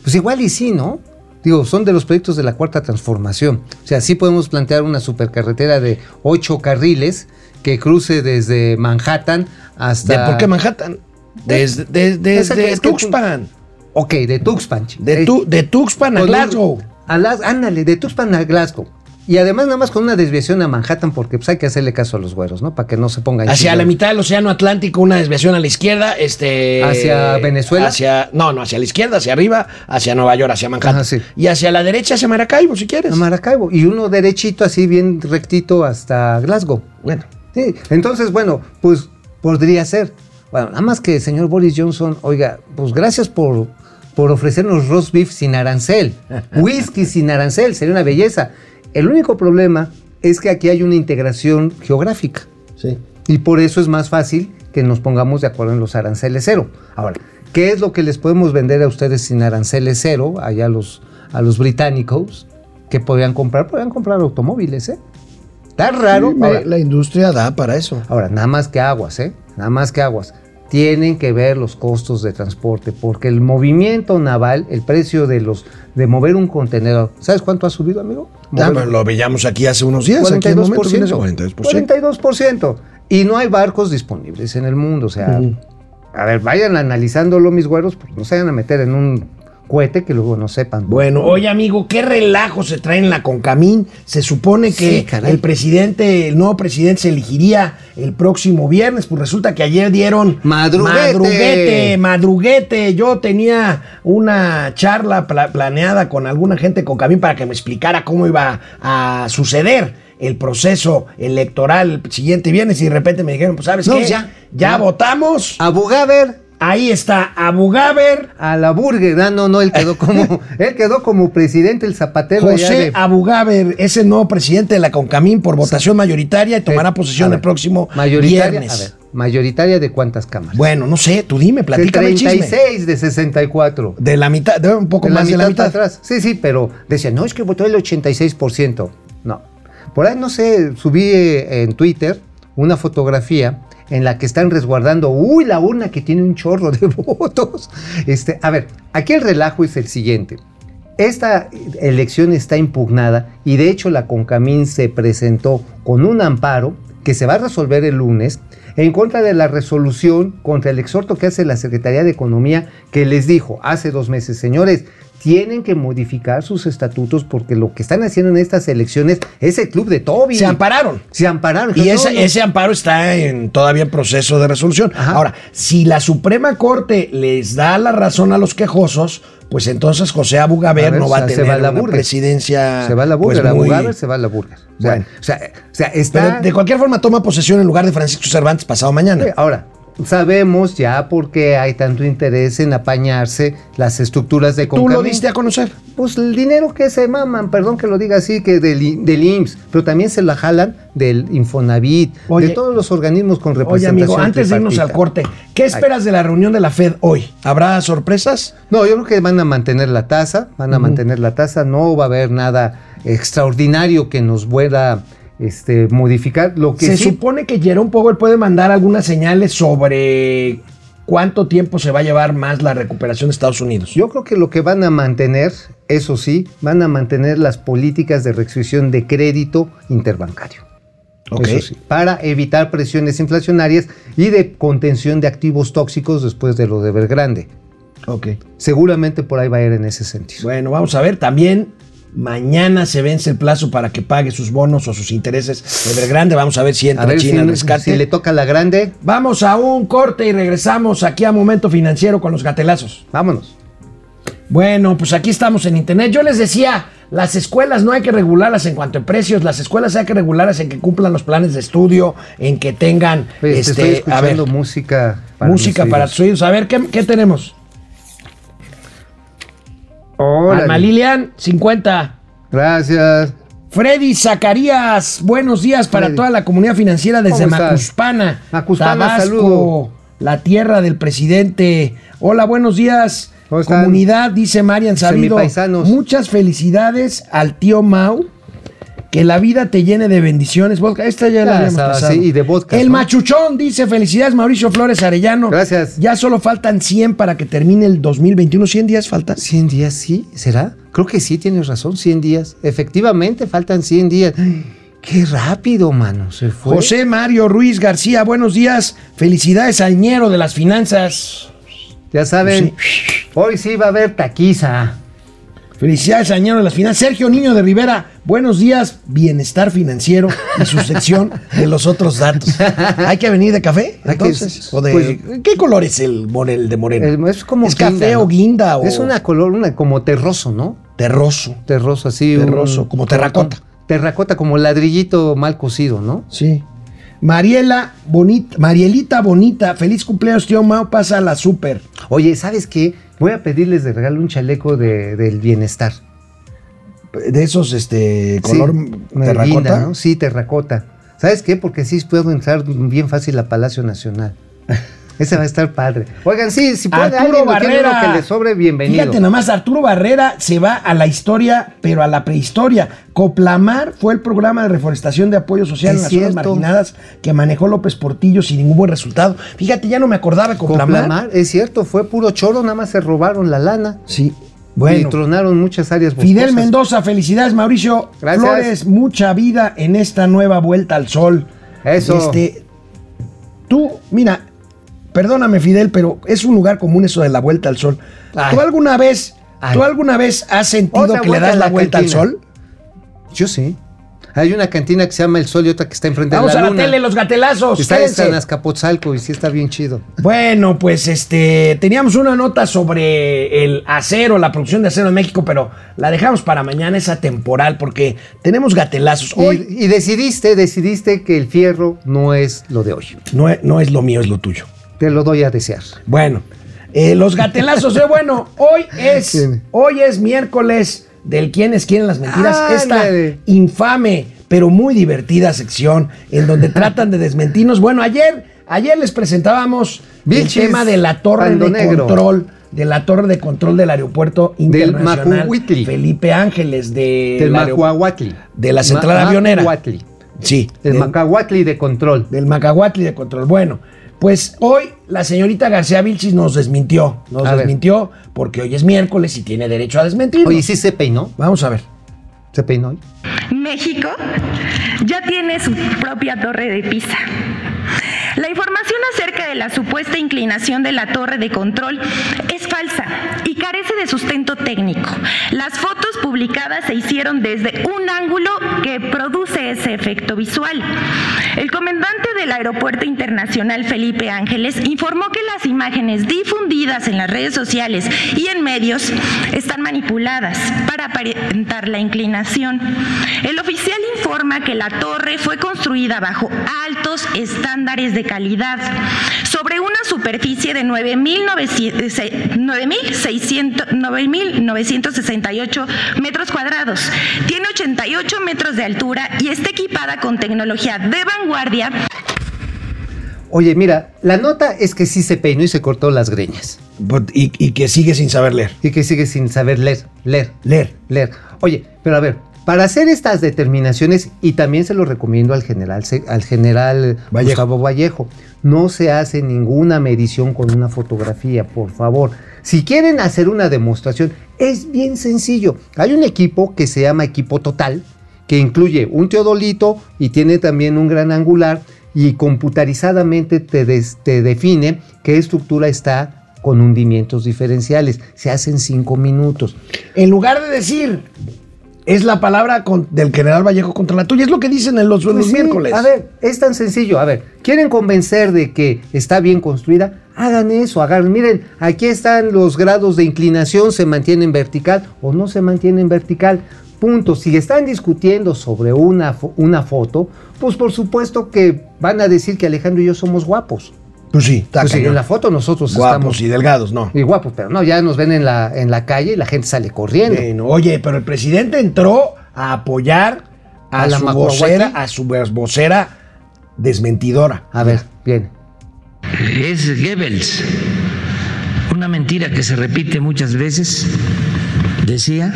pues igual y sí, ¿no? Digo, son de los proyectos de la cuarta transformación. O sea, sí podemos plantear una supercarretera de ocho carriles que cruce desde Manhattan hasta. ¿De por qué Manhattan? Desde, desde, desde Tuxpan. Ok, de Tuxpan. De, tu- de Tuxpan a Glasgow. a Las- ándale, de Tuxpan a Glasgow. Y además nada más con una desviación a Manhattan porque pues hay que hacerle caso a los güeros, ¿no? Para que no se pongan Hacia la mitad del Océano Atlántico, una desviación a la izquierda, este. ¿Hacia Venezuela? Hacia, no, no, hacia la izquierda, hacia arriba, hacia Nueva York, hacia Manhattan. Ajá, sí. Y hacia la derecha, hacia Maracaibo, si quieres. A Maracaibo. Y uno derechito, así bien rectito hasta Glasgow. Bueno, Sí, entonces, bueno, pues podría ser. Bueno, nada más que, señor Boris Johnson, oiga, pues gracias por, por ofrecernos roast beef sin arancel, *laughs* whisky sin arancel, sería una belleza. El único problema es que aquí hay una integración geográfica. Sí. Y por eso es más fácil que nos pongamos de acuerdo en los aranceles cero. Ahora, ¿qué es lo que les podemos vender a ustedes sin aranceles cero, allá a los, a los británicos, que podrían comprar? Podrían comprar automóviles, ¿eh? Está raro. Sí, Ahora, la industria da para eso. ahora, nada más que aguas, ¿eh? Nada más que aguas. Tienen que ver los costos de transporte, porque el movimiento naval, el precio de los de mover un contenedor, ¿sabes cuánto ha subido, amigo? Ya, lo veíamos aquí hace unos días. Aquí en Momento 42%. Financiero, 42%. 42%. Y no hay barcos disponibles en el mundo. O sea, a ver, vayan analizándolo, mis güeros, porque no se vayan a meter en un cohete que luego no sepan. Bueno, oye amigo, qué relajo se trae en la Concamín. Se supone que Sí, el presidente, el nuevo presidente se elegiría el próximo viernes. Pues resulta que ayer dieron Madruguete. madruguete, madruguete. Yo tenía una charla pla- planeada con alguna gente de Concamín para que me explicara cómo iba a suceder el proceso electoral el siguiente viernes y de repente me dijeron, pues sabes No, qué, ya. ya Ya. votamos. A Bugaber, Ahí está Abu Gaber, a la Burger. Ah, no, no, él quedó *laughs* como, él quedó como presidente, el zapatero José de- Abu Gaber es el nuevo presidente de la Concamín por votación mayoritaria y tomará posesión ver, el próximo mayoritaria, viernes. A ver, mayoritaria de cuántas cámaras? Bueno, no sé, tú dime, platícame el chisme. 36 de 64. De la mitad, de un poco de la más de la mitad atrás. Sí, sí, pero decía, no, es que votó el 86%. No. Por ahí, no sé, subí eh, en Twitter una fotografía en la que están resguardando, uy, la urna que tiene un chorro de *laughs* votos. Este, a ver, aquí el relajo es el siguiente. Esta elección está impugnada y de hecho la Concamín se presentó con un amparo que se va a resolver el lunes en contra de la resolución contra el exhorto que hace la Secretaría de Economía que les dijo hace dos meses, señores, tienen que modificar sus estatutos porque lo que están haciendo en estas elecciones es el club de Toby. Se ampararon. Se ampararon. Y ese, no. ese amparo está en todavía en proceso de resolución. Ajá. Ahora, si la Suprema Corte les da la razón a los quejosos, pues entonces José Abu Gaber A ver, no va a se- se tener va a la una burger. presidencia. se va a la burger, pues, muy- Bugaber se va a la burger. O sea, Bueno. o sea, o sea, está... Pero de cualquier forma toma posesión en lugar de Francisco Cervantes pasado mañana. Ahora, sabemos ya por qué hay tanto interés en apañarse las estructuras de Tú lo Concamín. diste a conocer. Pues el dinero que se maman, perdón que lo diga así, que del, del IMSS, pero también se la jalan del Infonavit, Oye, de todos los organismos con Oye, representación amigo, antes de irnos al tripartita. corte, ¿qué esperas de la reunión de la Fed hoy? ¿Habrá sorpresas? No, yo creo que van a mantener la tasa, van a mantener la tasa, no va a haber nada extraordinario que nos pueda este, modificar. Lo que Se sí- supone que Jerome Powell puede mandar algunas señales sobre cuánto tiempo se va a llevar más la recuperación de Estados Unidos. Yo creo que lo que van a mantener, eso sí, van a mantener las políticas de restricción de crédito interbancario. Eso sí, para evitar presiones inflacionarias y de contención de activos tóxicos después de lo de Evergrande. Ok. Seguramente por ahí va a ir en ese sentido. Bueno, vamos a ver. También mañana se vence el plazo para que pague sus bonos o sus intereses. Evergrande, vamos a ver si entra A ver China al si, rescate. si le toca la grande, Vamos a un corte y regresamos aquí a Momento Financiero con los gatelazos. vámonos. Bueno, pues aquí estamos en internet. Yo les decía, las escuelas no hay que regularlas en cuanto a precios, las escuelas hay que regularlas en que cumplan los planes de estudio, en que tengan te este, a ver, música música mis para tus oídos. A ver, ¿qué, qué tenemos? Órale. Alma Lilian, 50. Gracias. Freddy Zacarías, buenos días para Freddy. toda la comunidad financiera desde. Macuspana, Macuspana, Tabasco, saludo. la tierra del presidente. Hola, buenos días. Comunidad, dice Marian Sabido. Muchas felicidades al tío Mau. Que la vida te llene de bendiciones. Vodka, esta ya, la Ya habíamos pasado. sí, y de vodka, El ¿no? machuchón dice: Felicidades, Mauricio Flores Arellano. Gracias. Ya solo faltan 100 para que termine el 2021. 100 días faltan. 100 días, sí, ¿será? Creo que sí, tienes razón, 100 días. Efectivamente, faltan 100 días. Qué rápido, mano, se fue. José Mario Ruiz García, buenos días. Felicidades al ñero de las finanzas. Ya saben, hoy sí va a haber taquiza. Felicidades ñero de las finanzas. Sergio Niño de Rivera, buenos días. Bienestar financiero y su sección de los otros datos. ¿Hay que venir de café? Entonces, ¿O de- pues- ¿Qué color es el, morel de moreno? El- es como ¿Es guinda, café ¿no? o guinda? O Es una color, una como terroso, ¿no? terroso. Terroso, así. Terroso, como terracota. Terracota, como ladrillito mal cocido, ¿no? Sí. Mariela Bonita, Marielita Bonita, feliz cumpleaños, tío Mao, pasa a la super. Oye, ¿sabes qué? Voy a pedirles de regalo un chaleco de- del bienestar. De esos, este, color Sí, terracota. ¿no? Sí, terracota. ¿Sabes qué? Porque así puedo entrar bien fácil a Palacio Nacional. Ese va a estar padre. Oigan, sí, si puede Arturo alguien Barrera. que le sobre, bienvenido. Fíjate nomás, Arturo Barrera se va a la historia, pero a la prehistoria. Coplamar fue el programa de reforestación de apoyo social Es en las zonas marginadas que manejó López Portillo sin ningún buen resultado. Fíjate, ya no me acordaba de Coplamar. Coplamar, es cierto, fue puro choro, nada más se robaron la lana. Sí. Y Bueno. tronaron muchas áreas Fidel boscosas. Mendoza, felicidades Mauricio Gracias. Flores, mucha vida en esta nueva vuelta al sol. Eso. Este, tú, mira, perdóname Fidel, pero es un lugar común eso de la vuelta al sol. Ay. ¿Tú alguna vez, Ay. tú alguna vez has sentido Otra que le das la la vuelta al sol? Yo sí. Hay una cantina que se llama El Sol y otra que está enfrente Vamos de a la la luna. tele, los gatelazos. Está quédense. en Azcapotzalco y sí está bien chido. Bueno, pues este teníamos una nota sobre el acero, la producción de acero en México, pero la dejamos para mañana, esa temporal, porque tenemos gatelazos. Hoy Y, y decidiste, decidiste que el fierro no es lo de hoy. no, es- no es lo mío, es lo tuyo. Te lo doy a desear. Bueno, eh, los gatelazos, eh, bueno, hoy *laughs* es, hoy es miércoles del quiénes quieren las mentiras. Esta infame, pero muy divertida sección en donde *laughs* tratan de desmentirnos. Bueno, ayer, ayer les presentábamos el tema de la torre Pando de Negro. control, de la torre de control del aeropuerto internacional Macuhuitli. Felipe Ángeles de Del Macuahuatli. de la central Ma- avionera. Macuahuatli. Sí, El del- Macahuatli de control. del Macahuatli de control. Bueno, pues hoy la señorita García Vilchis nos desmintió. Nos A ver. desmintió porque hoy es miércoles y tiene derecho a desmentir. Oye, sí se peinó. Vamos a ver. Se peinó hoy. México ya tiene su propia torre de Pisa. La información la supuesta inclinación de la torre de control es falsa y carece de sustento técnico. Las fotos publicadas se hicieron desde un ángulo que produce ese efecto visual. El comandante del Aeropuerto Internacional Felipe Ángeles informó que las imágenes difundidas en las redes sociales y en medios están manipuladas para aparentar la inclinación. El oficial informa que la torre fue construida bajo altos estándares de calidad sobre una superficie de 9.900 9.600 9.968 metros cuadrados. Tiene 88 metros de altura y está equipada con tecnología de vanguardia Oye, mira, la nota es que sí se peinó y se cortó las greñas. But- Y, y que sigue sin saber leer. Y que sigue sin saber leer, leer, Leer. leer. Oye, pero a ver, para hacer estas determinaciones, y también se lo recomiendo al general, al general Vallejo. Gustavo Vallejo, no se hace ninguna medición con una fotografía, por favor. Si quieren hacer una demostración, es bien sencillo. Hay un equipo que se llama equipo total, que incluye un teodolito y tiene también un gran angular y computarizadamente te, des- te define qué estructura está con hundimientos diferenciales. Se hacen cinco minutos. En lugar de decir, es la palabra con- del general Vallejo contra la tuya, es lo que dicen en los, en los Pues sí, miércoles. A ver, es tan sencillo. A ver, ¿quieren convencer de que está bien construida? Hagan eso, hagan. Miren, aquí están los grados de inclinación, se mantienen vertical o no se mantienen vertical. Punto. Si están discutiendo sobre una, una foto, pues por supuesto que van a decir que Alejandro y yo somos guapos. Pues sí, está Pues sí, en la foto nosotros Guapos estamos y delgados, no. y guapos, pero no, ya nos ven en la, en la calle y la gente sale corriendo. Bueno, oye, pero el presidente entró a apoyar a, ¿A la su vocera, a su vocera desmentidora. A ver, bien. Es Goebbels. Una mentira que se repite muchas veces, decía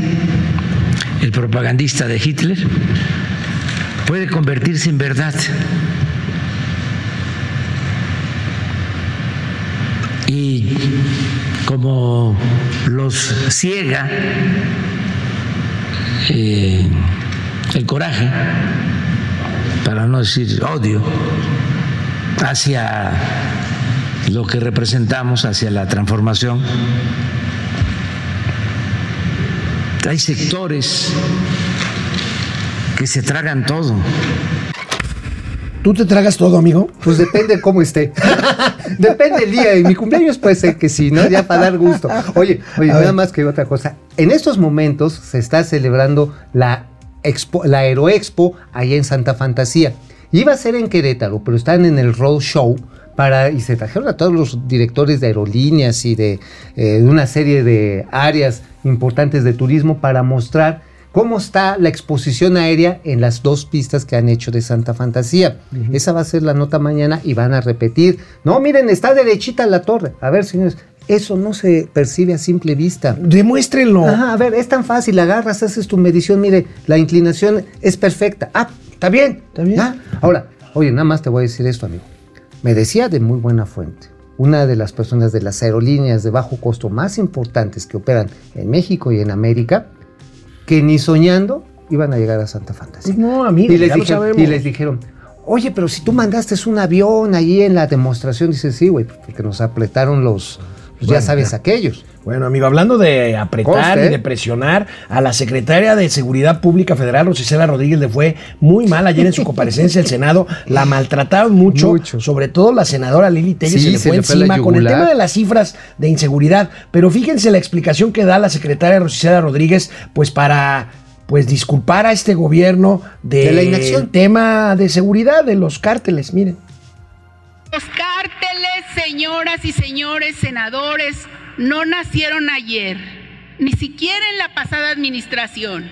el propagandista de Hitler, puede convertirse en verdad. Y como los ciega eh, el coraje, para no decir odio, hacia lo que representamos, hacia la transformación. Hay sectores que se tragan todo. ¿Tú te tragas todo, amigo? Pues depende cómo esté. *laughs* depende el día. En mi cumpleaños puede ser que sí, ¿no? Ya para dar gusto. Oye, oye, A nada ver. más que otra cosa. En estos momentos se está celebrando la, expo, la Aeroexpo allá en Santa Fantasía. Iba a ser en Querétaro, pero están en el road show para, y se trajeron a todos los directores de aerolíneas y de, eh, de una serie de áreas importantes de turismo para mostrar cómo está la exposición aérea en las dos pistas que han hecho de Santa Fantasía. Esa va a ser la nota mañana y van a repetir. No, miren, está derechita la torre. A ver, señores, eso no se percibe a simple vista. Demuéstrenlo. Ajá, a ver, es tan fácil, agarras, haces tu medición, mire, la inclinación es perfecta. Ah, está bien, Está bien. Ah, Ahora, oye, nada más te voy a decir esto, amigo. Me decía de muy buena fuente, una de las personas de las aerolíneas de bajo costo más importantes que operan en México y en América, que ni soñando iban a llegar a Santa Fantasía. No, amigo, y les, ya lo sabemos. y les dijeron, oye, pero si tú mandaste un avión allí en la demostración, dice, sí, güey, porque nos apretaron los, pues, Bueno, ya sabes, ya. aquellos. Bueno, amigo, hablando de apretar Conste, y de presionar, a la secretaria de Seguridad Pública Federal, Rosicela Rodríguez, le fue muy mal ayer en su comparecencia al Senado. La maltrataron mucho, Mucho. sobre todo la senadora Lili Telles Sí, se le se fue le fue la encima con el tema de las cifras de inseguridad. Pero fíjense la explicación que da la secretaria Rosicela Rodríguez, pues para pues disculpar a este gobierno de De la inacción. tema de seguridad de los cárteles, miren. Los cárteles, señoras y señores senadores, no nacieron ayer, ni siquiera en la pasada administración.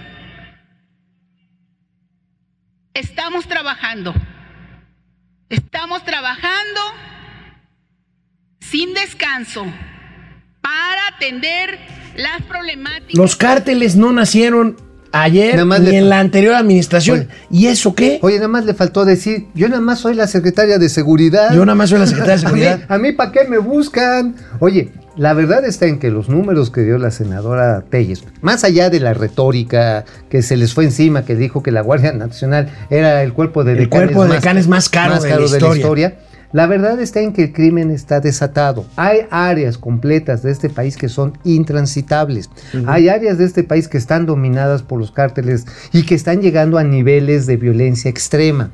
Estamos trabajando. Estamos trabajando sin descanso para atender las problemáticas. Los cárteles no nacieron ayer Nada más ni en la anterior administración. ¿Y eso qué? Oye, nada más le faltó decir, yo nada más soy la secretaria de seguridad. Yo nada más soy la secretaria de *laughs* seguridad. a mí ¿para qué me buscan? Oye, la verdad está en que los números que dio la senadora Telles, más allá de la retórica que se les fue encima, que dijo que la Guardia Nacional era el cuerpo de El decanes cuerpo de decanes más caro de la historia. La verdad está en que el crimen está desatado. Hay áreas completas de este país que son intransitables. Hay áreas de este país que están dominadas por los cárteles y que están llegando a niveles de violencia extrema.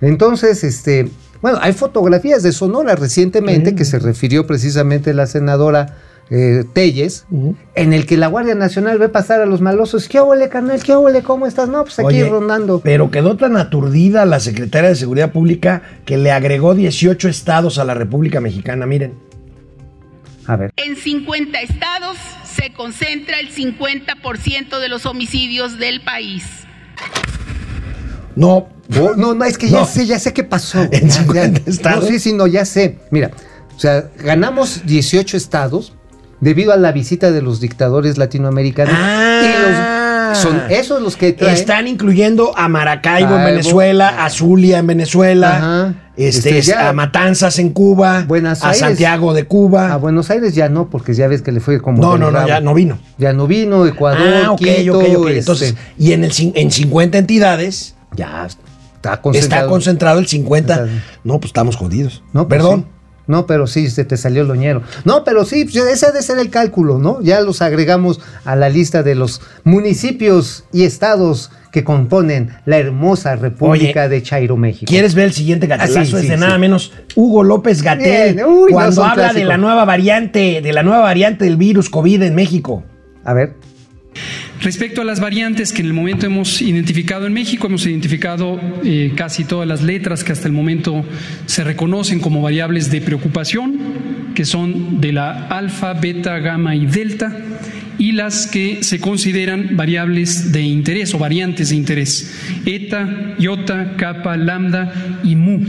Entonces, este, bueno, hay fotografías de Sonora recientemente que se refirió precisamente la senadora eh, Telles, en el que la Guardia Nacional ve pasar a los malosos. ¿Qué huele, carnal? ¿Qué huele? ¿Cómo estás? No, pues aquí Oye, rondando. Pero quedó tan aturdida la secretaria de Seguridad Pública que le agregó 18 estados a la República Mexicana. Miren. A ver. En 50 estados se concentra el 50% de los homicidios del país. No. No, no, es que ya No. sé, ya sé qué pasó. En Ya, 50 ya. estados. No, sí, sí, no, ya sé. Mira, o sea, ganamos 18 estados debido a la visita de los dictadores latinoamericanos. Ah. y los, son esos los que traen. Están incluyendo a Maracaibo en. Venezuela, a Zulia en Venezuela, Ajá. este, Este, ya- a Matanzas en Cuba, Buenos a Aires. Santiago de Cuba. A Buenos Aires ya no, porque ya ves que le fue como. no, no, no, ya no vino. Ya no vino, Ecuador, ah, ok, Quito, ok, ok. este, Entonces, y en, el, en 50 entidades, ya está concentrado. está concentrado el 50. Concentrado. No, pues estamos jodidos. No, pues Perdón. sí. No, pero sí, se te salió el loñero. No, pero sí, pues, ese debe ser el cálculo, ¿no? Ya los agregamos a la lista de los municipios y estados que componen la hermosa República Oye, de Chairo, México. ¿Quieres ver el siguiente gatelazo? Ah, sí, es sí, de sí. nada menos Hugo López Gatel no, cuando son habla de la nueva variante, de la nueva variante del virus COVID en México. A ver. Respecto a las variantes que en el momento hemos identificado en México, hemos identificado eh, casi todas las letras que hasta el momento se reconocen como variables de preocupación, que son de la alfa, beta, gamma y delta, y las que se consideran variables de interés o variantes de interés, eta, iota, kappa, lambda y mu.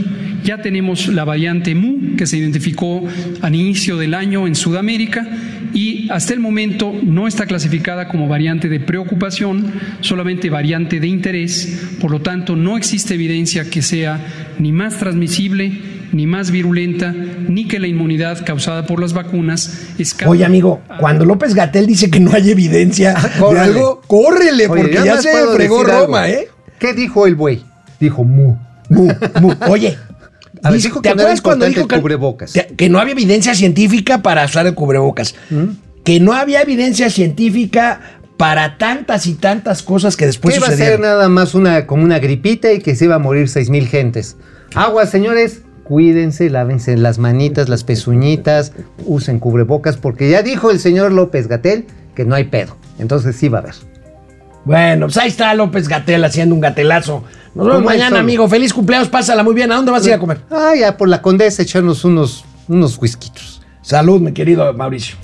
Ya tenemos la variante mu que se identificó al inicio del año en Sudamérica y hasta el momento no está clasificada como variante de preocupación, solamente variante de interés, por lo tanto no existe evidencia que sea ni más transmisible, ni más virulenta, ni que la inmunidad causada por las vacunas escape. Oye, amigo, cuando López Gatel dice que no hay evidencia de córrele. algo, córrele, Oye, porque ya se fregó algo. Roma, ¿eh? ¿Qué dijo el buey? Dijo mu. Mu, mu. Oye, A ver, dijo ¿te que no acuerdas cuando importante dijo que, cubrebocas? que- que no había evidencia científica para usar el cubrebocas? Que no había evidencia científica para tantas y tantas cosas que después que iba a ser sucedieron. nada más una, como una gripita y que se iba a morir seis mil gentes. Aguas, señores, cuídense, lávense las manitas, las pezuñitas, usen cubrebocas, porque ya dijo el señor López Gatel que no hay pedo. Entonces sí va a haber. Bueno, pues ahí está López Gatel haciendo un gatelazo. Nos vemos mañana, amigo. Feliz cumpleaños, pásala muy bien. ¿A dónde vas a ir a comer? Ah, ya por la condesa echarnos unos, unos whiskitos. Salud, mi querido Mauricio.